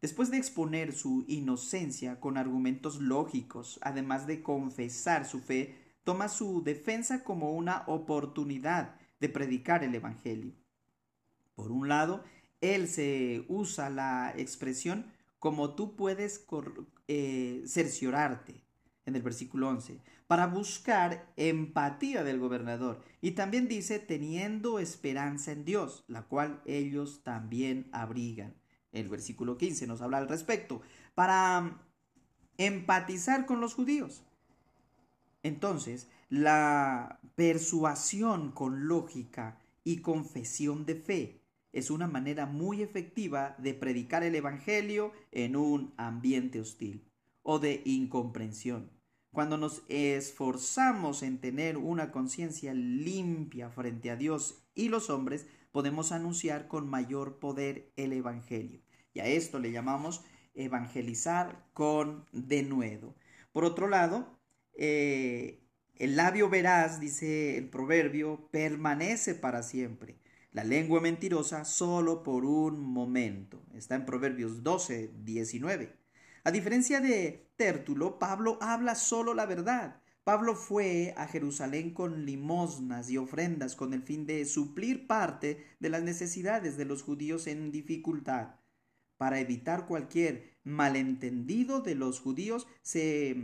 Después de exponer su inocencia con argumentos lógicos, además de confesar su fe, toma su defensa como una oportunidad de predicar el Evangelio. Por un lado, él se usa la expresión como tú puedes eh, cerciorarte en el versículo 11, para buscar empatía del gobernador. Y también dice, teniendo esperanza en Dios, la cual ellos también abrigan. El versículo 15 nos habla al respecto, para empatizar con los judíos. Entonces, la persuasión con lógica y confesión de fe es una manera muy efectiva de predicar el Evangelio en un ambiente hostil o de incomprensión. Cuando nos esforzamos en tener una conciencia limpia frente a Dios y los hombres, podemos anunciar con mayor poder el Evangelio. Y a esto le llamamos evangelizar con denuedo. Por otro lado, eh, el labio veraz, dice el proverbio, permanece para siempre. La lengua mentirosa solo por un momento. Está en Proverbios 12, 19. A diferencia de Tértulo, Pablo habla solo la verdad. Pablo fue a Jerusalén con limosnas y ofrendas con el fin de suplir parte de las necesidades de los judíos en dificultad. Para evitar cualquier malentendido de los judíos, se,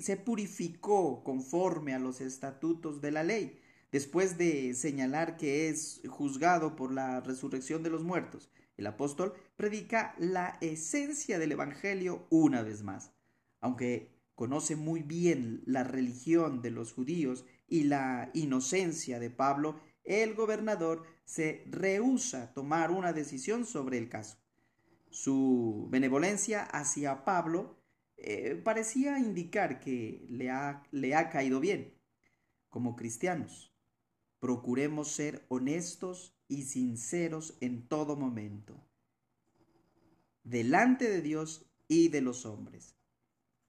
se purificó conforme a los estatutos de la ley, después de señalar que es juzgado por la resurrección de los muertos. El apóstol predica la esencia del Evangelio una vez más. Aunque conoce muy bien la religión de los judíos y la inocencia de Pablo, el gobernador se rehúsa tomar una decisión sobre el caso. Su benevolencia hacia Pablo eh, parecía indicar que le ha, le ha caído bien. Como cristianos, procuremos ser honestos y sinceros en todo momento, delante de Dios y de los hombres.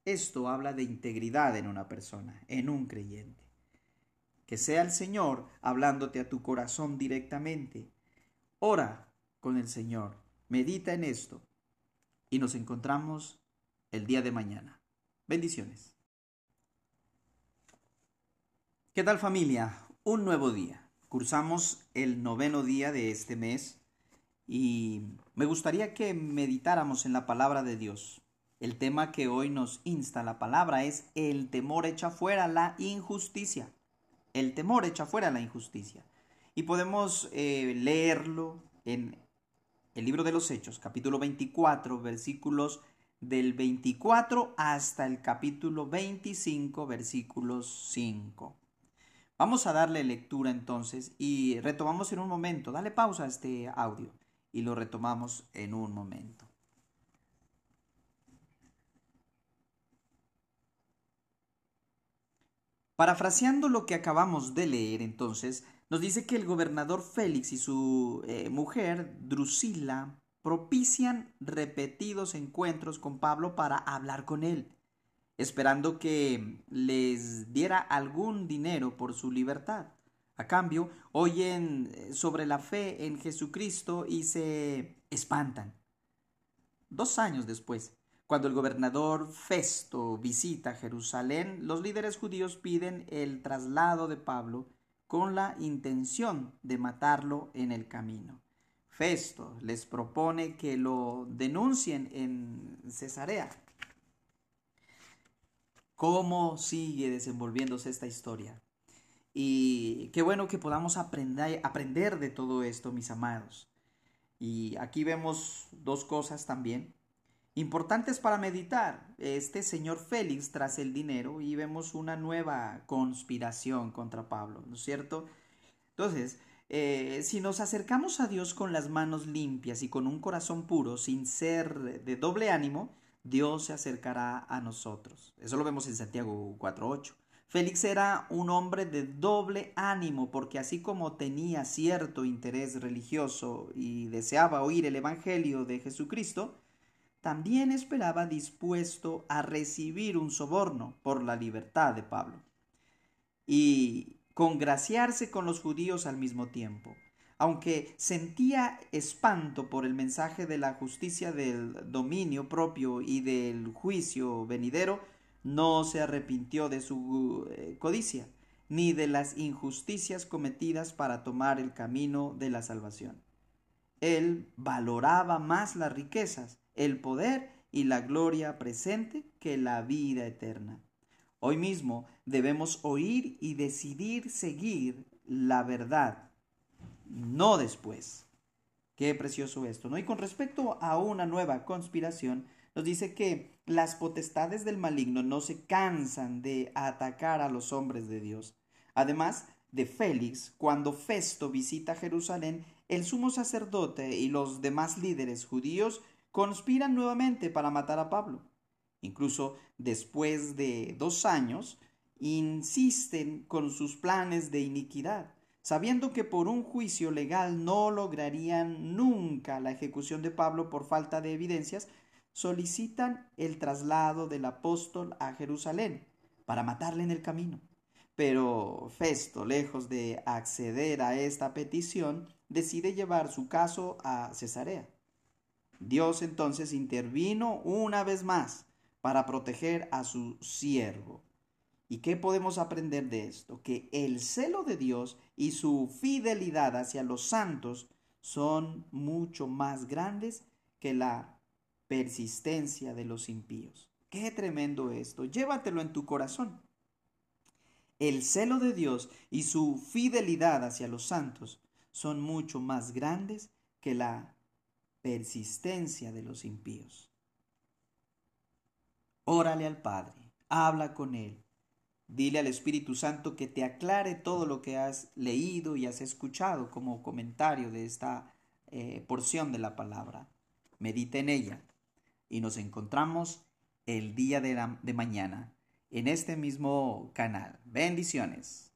Esto habla de integridad en una persona, en un creyente. Que sea el Señor hablándote a tu corazón directamente. Ora con el Señor, medita en esto y nos encontramos el día de mañana. Bendiciones. ¿Qué tal familia? Un nuevo día. Cursamos el noveno día de este mes y me gustaría que meditáramos en la palabra de Dios. El tema que hoy nos insta la palabra es el temor echa fuera la injusticia. El temor echa fuera la injusticia. Y podemos eh, leerlo en el libro de los Hechos, capítulo 24, versículos del 24 hasta el capítulo 25, versículos 5. Vamos a darle lectura entonces y retomamos en un momento. Dale pausa a este audio y lo retomamos en un momento. Parafraseando lo que acabamos de leer entonces, nos dice que el gobernador Félix y su eh, mujer, Drusila, propician repetidos encuentros con Pablo para hablar con él esperando que les diera algún dinero por su libertad. A cambio, oyen eh, sobre la fe en Jesucristo y se espantan. Dos años después, cuando el gobernador Festo visita Jerusalén, los líderes judíos piden el traslado de Pablo con la intención de matarlo en el camino. Festo les propone que lo denuncien en Cesarea cómo sigue desenvolviéndose esta historia. Y qué bueno que podamos aprender, de todo esto, mis amados. Y aquí vemos dos cosas también importantes para meditar. Este señor Félix tras el dinero y vemos una nueva conspiración contra Pablo, ¿no es cierto? Entonces, eh, si nos acercamos a Dios con las manos limpias y con un corazón puro, sin ser de doble ánimo, Dios se acercará a nosotros. Eso lo vemos en Santiago 4.8. Félix era un hombre de doble ánimo porque así como tenía cierto interés religioso y deseaba oír el Evangelio de Jesucristo, también esperaba dispuesto a recibir un soborno por la libertad de Pablo y congraciarse con los judíos al mismo tiempo aunque sentía espanto por el mensaje de la justicia del dominio propio y del juicio venidero, no se arrepintió de su eh, codicia, ni de las injusticias cometidas para tomar el camino de la salvación. Él valoraba más las riquezas, el poder y la gloria presente que la vida eterna. Hoy mismo debemos oír y decidir seguir la verdad no después. Qué precioso esto, ¿no? Y con respecto a una nueva conspiración, nos dice que las potestades del maligno no se cansan de atacar a los hombres de Dios. Además de Félix, cuando Festo visita Jerusalén, el sumo sacerdote y los demás líderes judíos conspiran nuevamente para matar a Pablo. Incluso después de dos años, insisten con sus planes de iniquidad sabiendo que por un juicio legal no lograrían nunca la ejecución de Pablo por falta de evidencias, solicitan el traslado del apóstol a Jerusalén para matarle en el camino. Pero Festo, lejos de acceder a esta petición, decide llevar su caso a Cesarea. Dios entonces intervino una vez más para proteger a su siervo. ¿Y qué podemos aprender de esto? Que el celo de Dios y su fidelidad hacia los santos son mucho más grandes que la persistencia de los impíos. Qué tremendo esto. Llévatelo en tu corazón. El celo de Dios y su fidelidad hacia los santos son mucho más grandes que la persistencia de los impíos. Órale al Padre, habla con Él Dile al Espíritu Santo que te aclare todo lo que has leído y has escuchado como comentario de esta eh, porción de la palabra. Medita en ella y nos encontramos el día de, de mañana en este mismo canal. Bendiciones.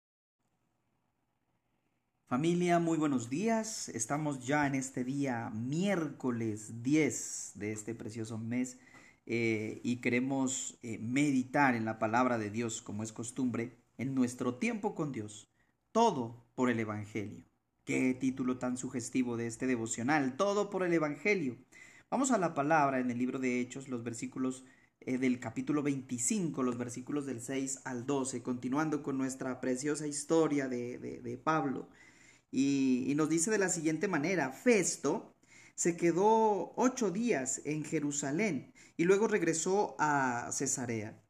Familia, muy buenos días. Estamos ya en este día miércoles 10 de este precioso mes eh, y queremos eh, meditar en la palabra de Dios como es costumbre en nuestro tiempo con Dios, todo por el Evangelio. Qué título tan sugestivo de este devocional, todo por el Evangelio. Vamos a la palabra en el libro de Hechos, los versículos eh, del capítulo 25, los versículos del 6 al 12, continuando con nuestra preciosa historia de, Pablo. Y, y nos dice de la siguiente manera, Festo se quedó ocho días en Jerusalén y luego regresó a Cesarea.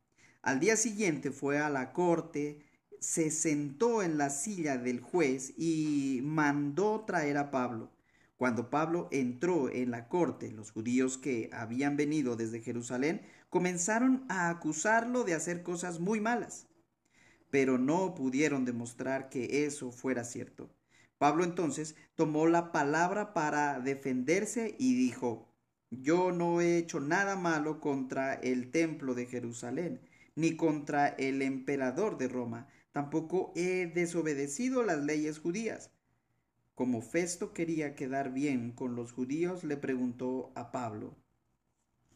Al día siguiente fue a la corte, se sentó en la silla del juez y mandó traer a Pablo. Cuando Pablo entró en la corte, los judíos que habían venido desde Jerusalén comenzaron a acusarlo de hacer cosas muy malas, pero no pudieron demostrar que eso fuera cierto. Pablo entonces tomó la palabra para defenderse y dijo, yo no he hecho nada malo contra el templo de Jerusalén, ni contra el emperador de Roma, tampoco he desobedecido las leyes judías. Como Festo quería quedar bien con los judíos, le preguntó a Pablo,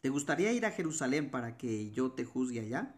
¿Te gustaría ir a Jerusalén para que yo te juzgue allá?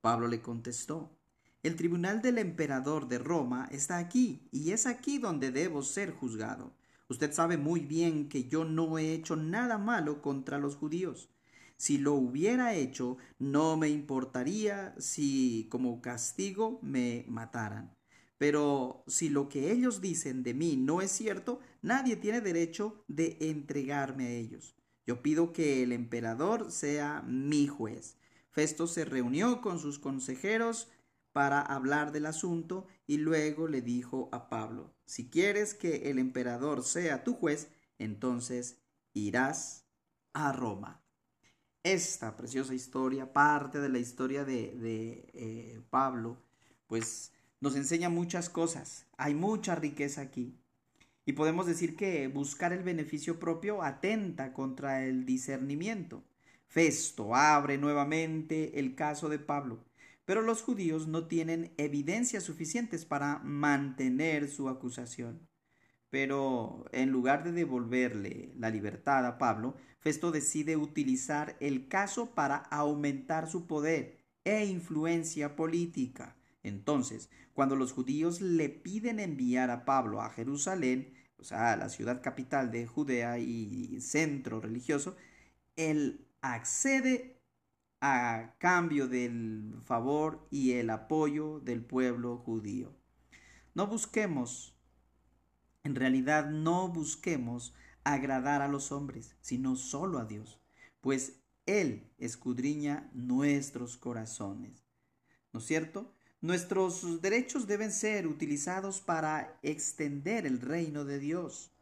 Pablo le contestó, el tribunal del emperador de Roma está aquí, y es aquí donde debo ser juzgado. Usted sabe muy bien que yo no he hecho nada malo contra los judíos. Si lo hubiera hecho, no me importaría si como castigo me mataran. Pero si lo que ellos dicen de mí no es cierto, nadie tiene derecho de entregarme a ellos. Yo pido que el emperador sea mi juez. Festo se reunió con sus consejeros para hablar del asunto y luego le dijo a Pablo, si quieres que el emperador sea tu juez, entonces irás a Roma. Esta preciosa historia, parte de la historia de, eh, Pablo, pues nos enseña muchas cosas. Hay mucha riqueza aquí. Y podemos decir que buscar el beneficio propio atenta contra el discernimiento. Festo abre nuevamente el caso de Pablo pero los judíos no tienen evidencias suficientes para mantener su acusación. Pero en lugar de devolverle la libertad a Pablo, Festo decide utilizar el caso para aumentar su poder e influencia política. Entonces, cuando los judíos le piden enviar a Pablo a Jerusalén, o sea, a la ciudad capital de Judea y centro religioso, él accede a cambio del favor y el apoyo del pueblo judío. No busquemos, en realidad no busquemos agradar a los hombres, sino solo a Dios, pues Él escudriña nuestros corazones. ¿No es cierto? Nuestros derechos deben ser utilizados para extender el reino de Dios.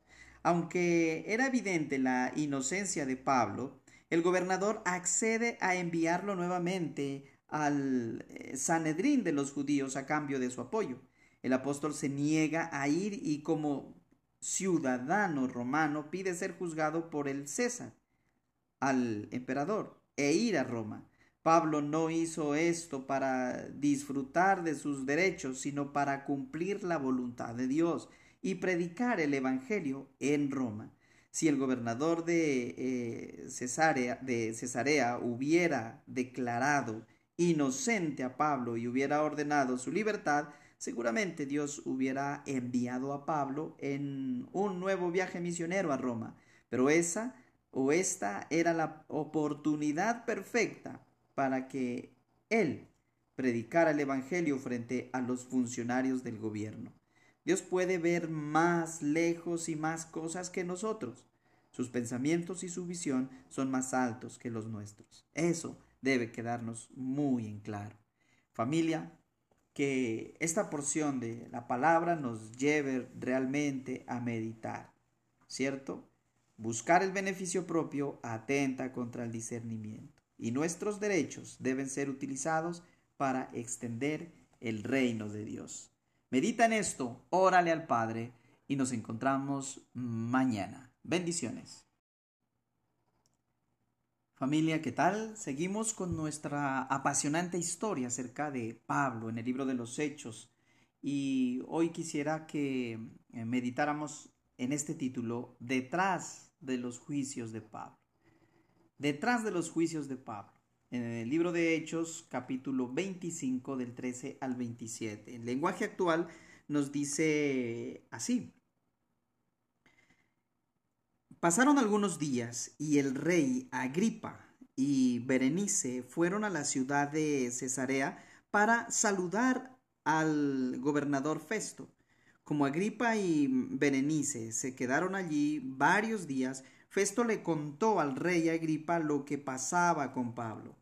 Aunque era evidente la inocencia de Pablo, el gobernador accede a enviarlo nuevamente al eh, Sanedrín de los judíos a cambio de su apoyo. El apóstol se niega a ir y como ciudadano romano pide ser juzgado por el César al emperador e ir a Roma. Pablo no hizo esto para disfrutar de sus derechos, sino para cumplir la voluntad de Dios y predicar el Evangelio en Roma. Si el gobernador de, eh, Cesarea, de Cesarea hubiera declarado inocente a Pablo y hubiera ordenado su libertad, seguramente Dios hubiera enviado a Pablo en un nuevo viaje misionero a Roma. Pero esa o esta era la oportunidad perfecta para que él predicara el Evangelio frente a los funcionarios del gobierno. Dios puede ver más lejos y más cosas que nosotros. Sus pensamientos y su visión son más altos que los nuestros. Eso debe quedarnos muy en claro. Familia, que esta porción de la palabra nos lleve realmente a meditar, ¿cierto? Buscar el beneficio propio atenta contra el discernimiento y nuestros derechos deben ser utilizados para extender el reino de Dios. Medita en esto, órale al Padre y nos encontramos mañana. Bendiciones. Familia, ¿qué tal? Seguimos con nuestra apasionante historia acerca de Pablo en el libro de los Hechos y hoy quisiera que eh, meditáramos en este título, Detrás de los juicios de Pablo. Detrás de los juicios de Pablo en el libro de Hechos, capítulo 25, del 13 al 27. El lenguaje actual nos dice así. Pasaron algunos días y el rey Agripa y Berenice fueron a la ciudad de Cesarea para saludar al gobernador Festo. Como Agripa y Berenice se quedaron allí varios días, Festo le contó al rey Agripa lo que pasaba con Pablo.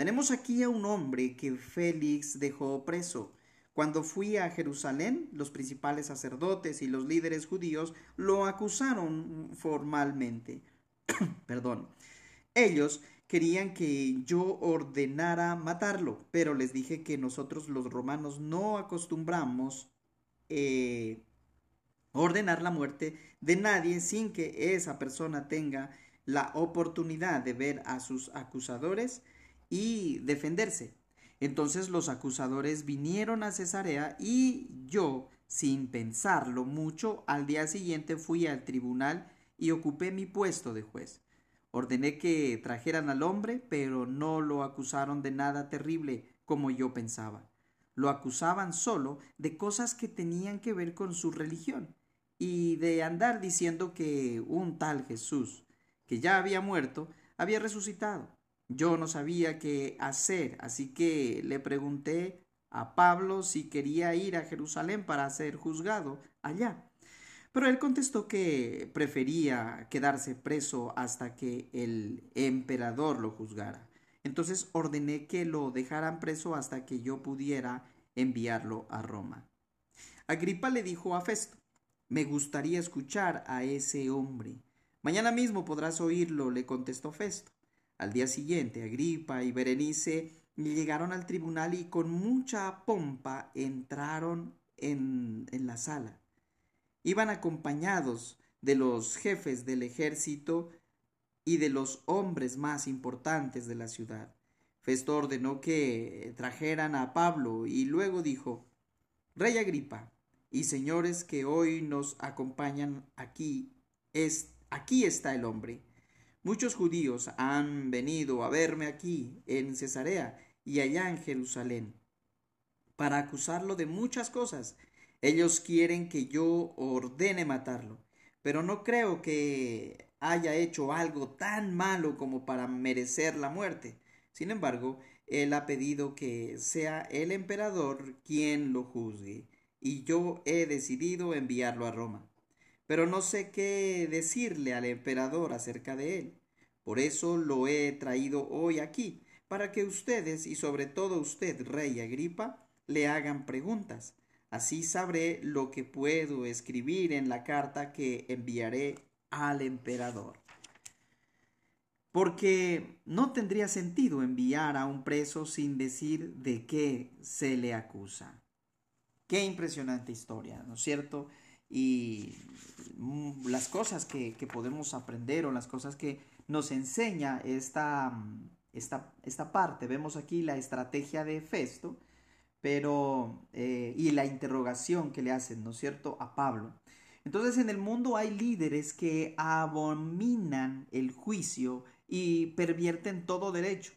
Tenemos aquí a un hombre que Félix dejó preso. Cuando fui a Jerusalén, los principales sacerdotes y los líderes judíos lo acusaron formalmente. (coughs) Perdón. Ellos querían que yo ordenara matarlo, pero les dije que nosotros los romanos no acostumbramos eh, ordenar la muerte de nadie sin que esa persona tenga la oportunidad de ver a sus acusadores y defenderse. Entonces los acusadores vinieron a Cesarea y yo, sin pensarlo mucho, al día siguiente fui al tribunal y ocupé mi puesto de juez. Ordené que trajeran al hombre, pero no lo acusaron de nada terrible como yo pensaba. Lo acusaban solo de cosas que tenían que ver con su religión y de andar diciendo que un tal Jesús, que ya había muerto, había resucitado. Yo no sabía qué hacer, así que le pregunté a Pablo si quería ir a Jerusalén para ser juzgado allá. Pero él contestó que prefería quedarse preso hasta que el emperador lo juzgara. Entonces ordené que lo dejaran preso hasta que yo pudiera enviarlo a Roma. Agripa le dijo a Festo, me gustaría escuchar a ese hombre. Mañana mismo podrás oírlo, le contestó Festo. Al día siguiente, Agripa y Berenice llegaron al tribunal y con mucha pompa entraron en, en la sala. Iban acompañados de los jefes del ejército y de los hombres más importantes de la ciudad. Festo ordenó que trajeran a Pablo y luego dijo Rey Agripa y señores que hoy nos acompañan aquí, es, aquí está el hombre Muchos judíos han venido a verme aquí, en Cesarea y allá en Jerusalén, para acusarlo de muchas cosas. Ellos quieren que yo ordene matarlo, pero no creo que haya hecho algo tan malo como para merecer la muerte. Sin embargo, él ha pedido que sea el emperador quien lo juzgue, y yo he decidido enviarlo a Roma pero no sé qué decirle al emperador acerca de él. Por eso lo he traído hoy aquí, para que ustedes y sobre todo usted, rey Agripa, le hagan preguntas. Así sabré lo que puedo escribir en la carta que enviaré al emperador. Porque no tendría sentido enviar a un preso sin decir de qué se le acusa. Qué impresionante historia, ¿no es cierto? Y mm, las cosas que, podemos aprender o las cosas que nos enseña esta, mm, esta, esta parte. Vemos aquí la estrategia de Festo, pero eh, y la interrogación que le hacen, ¿no es cierto?, a Pablo. Entonces en el mundo hay líderes que abominan el juicio y pervierten todo derecho.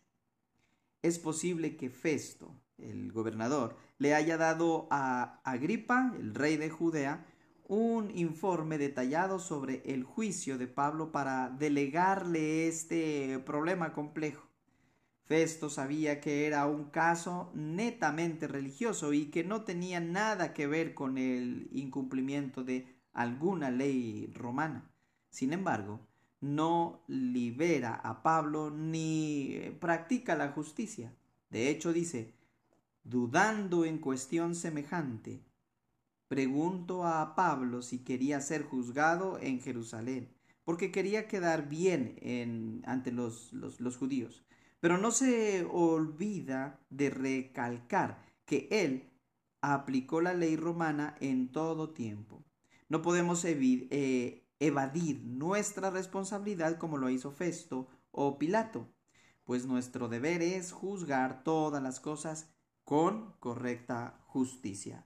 Es posible que Festo, el gobernador, le haya dado a Agripa, el rey de Judea, un informe detallado sobre el juicio de Pablo para delegarle este problema complejo. Festo sabía que era un caso netamente religioso y que no tenía nada que ver con el incumplimiento de alguna ley romana. Sin embargo, no libera a Pablo ni practica la justicia. De hecho, dice, dudando en cuestión semejante, preguntó a Pablo si quería ser juzgado en Jerusalén, porque quería quedar bien en, ante los, los, judíos. Pero no se olvida de recalcar que él aplicó la ley romana en todo tiempo. No podemos eh, evadir nuestra responsabilidad como lo hizo Festo o Pilato, pues nuestro deber es juzgar todas las cosas con correcta justicia.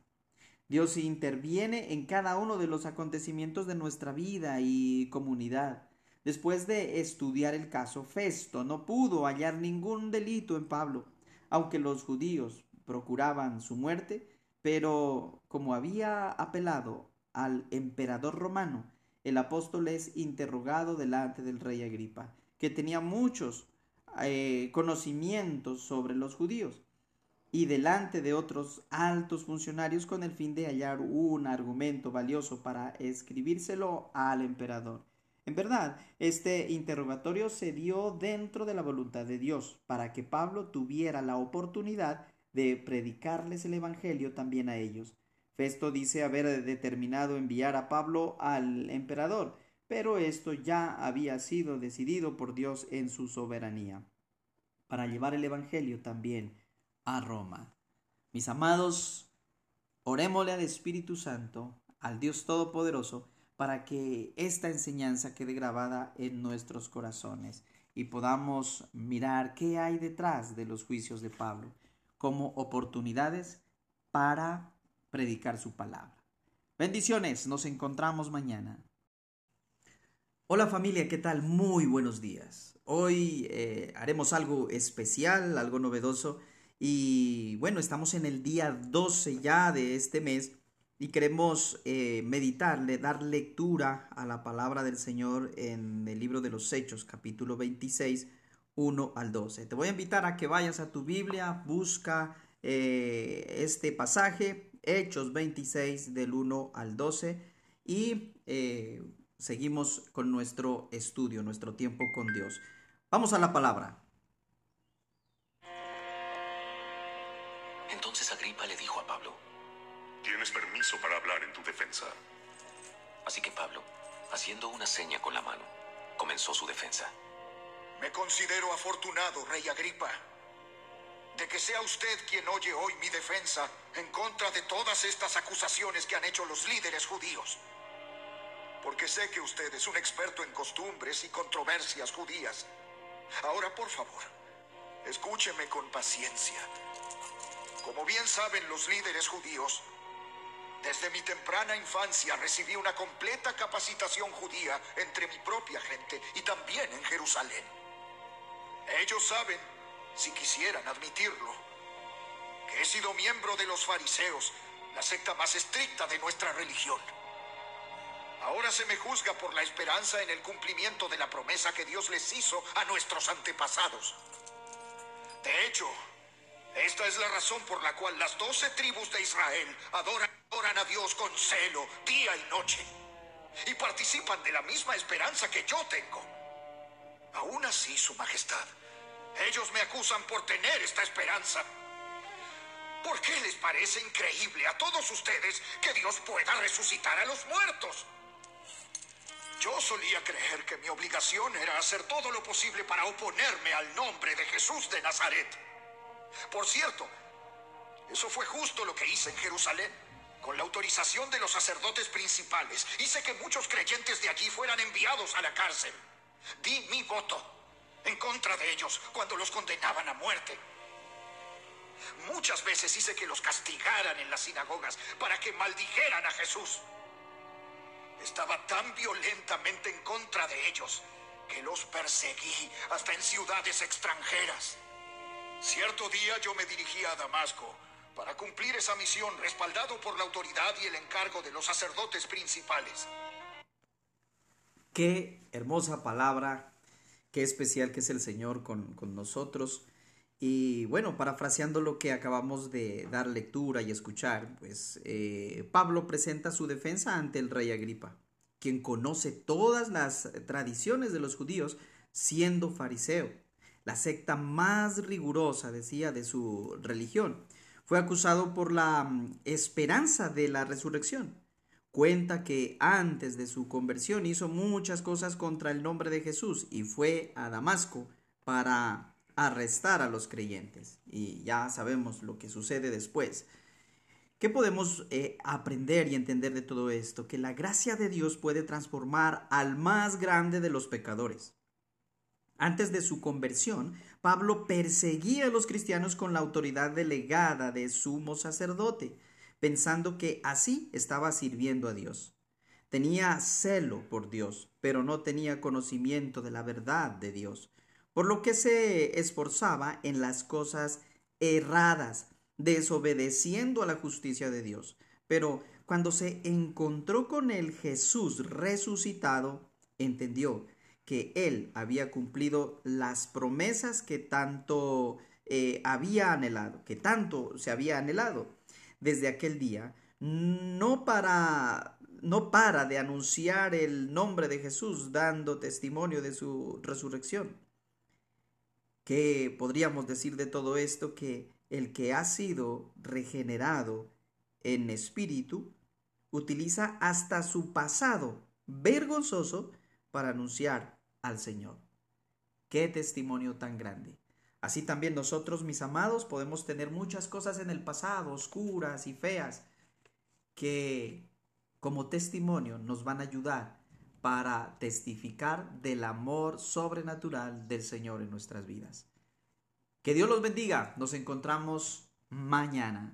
Dios interviene en cada uno de los acontecimientos de nuestra vida y comunidad. Después de estudiar el caso, Festo no pudo hallar ningún delito en Pablo, aunque los judíos procuraban su muerte, pero como había apelado al emperador romano, el apóstol es interrogado delante del rey Agripa, que tenía muchos eh, conocimientos sobre los judíos y delante de otros altos funcionarios con el fin de hallar un argumento valioso para escribírselo al emperador. En verdad, este interrogatorio se dio dentro de la voluntad de Dios, para que Pablo tuviera la oportunidad de predicarles el Evangelio también a ellos. Festo dice haber determinado enviar a Pablo al emperador, pero esto ya había sido decidido por Dios en su soberanía, para llevar el Evangelio también a Roma. Mis amados, orémosle al Espíritu Santo, al Dios Todopoderoso, para que esta enseñanza quede grabada en nuestros corazones y podamos mirar qué hay detrás de los juicios de Pablo como oportunidades para predicar su palabra. Bendiciones, nos encontramos mañana. Hola familia, ¿qué tal? Muy buenos días. Hoy eh, haremos algo especial, algo novedoso y bueno, estamos en el día 12 ya de este mes y queremos eh, meditarle, dar lectura a la palabra del Señor en el libro de los Hechos, capítulo 26, 1 al 12. Te voy a invitar a que vayas a tu Biblia, busca eh, este pasaje, Hechos 26 del 1 al 12 y eh, seguimos con nuestro estudio, nuestro tiempo con Dios. Vamos a la palabra. Agripa le dijo a Pablo, Tienes permiso para hablar en tu defensa. Así que Pablo, haciendo una seña con la mano, comenzó su defensa. Me considero afortunado, rey Agripa, de que sea usted quien oye hoy mi defensa en contra de todas estas acusaciones que han hecho los líderes judíos. Porque sé que usted es un experto en costumbres y controversias judías. Ahora, por favor, escúcheme con paciencia. Como bien saben los líderes judíos, desde mi temprana infancia recibí una completa capacitación judía entre mi propia gente y también en Jerusalén. Ellos saben, si quisieran admitirlo, que he sido miembro de los fariseos, la secta más estricta de nuestra religión. Ahora se me juzga por la esperanza en el cumplimiento de la promesa que Dios les hizo a nuestros antepasados. De hecho, esta es la razón por la cual las doce tribus de Israel adoran, adoran, a Dios con celo, día y noche, y participan de la misma esperanza que yo tengo. Aún así, Su Majestad, ellos me acusan por tener esta esperanza. ¿Por qué les parece increíble a todos ustedes que Dios pueda resucitar a los muertos? Yo solía creer que mi obligación era hacer todo lo posible para oponerme al nombre de Jesús de Nazaret. Por cierto, eso fue justo lo que hice en Jerusalén. Con la autorización de los sacerdotes principales, hice que muchos creyentes de allí fueran enviados a la cárcel. Di mi voto en contra de ellos cuando los condenaban a muerte. Muchas veces hice que los castigaran en las sinagogas para que maldijeran a Jesús. Estaba tan violentamente en contra de ellos que los perseguí hasta en ciudades extranjeras. Cierto día yo me dirigí a Damasco para cumplir esa misión respaldado por la autoridad y el encargo de los sacerdotes principales. Qué hermosa palabra, qué especial que es el Señor con, con nosotros. Y bueno, parafraseando lo que acabamos de dar lectura y escuchar, pues eh, Pablo presenta su defensa ante el rey Agripa, quien conoce todas las tradiciones de los judíos siendo fariseo la secta más rigurosa, decía, de su religión. Fue acusado por la mm, esperanza de la resurrección. Cuenta que antes de su conversión hizo muchas cosas contra el nombre de Jesús y fue a Damasco para arrestar a los creyentes. Y ya sabemos lo que sucede después. ¿Qué podemos eh, aprender y entender de todo esto? Que la gracia de Dios puede transformar al más grande de los pecadores. Antes de su conversión, Pablo perseguía a los cristianos con la autoridad delegada de sumo sacerdote, pensando que así estaba sirviendo a Dios. Tenía celo por Dios, pero no tenía conocimiento de la verdad de Dios, por lo que se esforzaba en las cosas erradas, desobedeciendo a la justicia de Dios. Pero cuando se encontró con el Jesús resucitado, entendió que él había cumplido las promesas que tanto eh, había anhelado, que tanto se había anhelado desde aquel día, no para no para de anunciar el nombre de Jesús dando testimonio de su resurrección. ¿Qué podríamos decir de todo esto? Que el que ha sido regenerado en espíritu utiliza hasta su pasado vergonzoso para anunciar al Señor. Qué testimonio tan grande. Así también nosotros, mis amados, podemos tener muchas cosas en el pasado, oscuras y feas, que como testimonio nos van a ayudar para testificar del amor sobrenatural del Señor en nuestras vidas. Que Dios los bendiga. Nos encontramos mañana.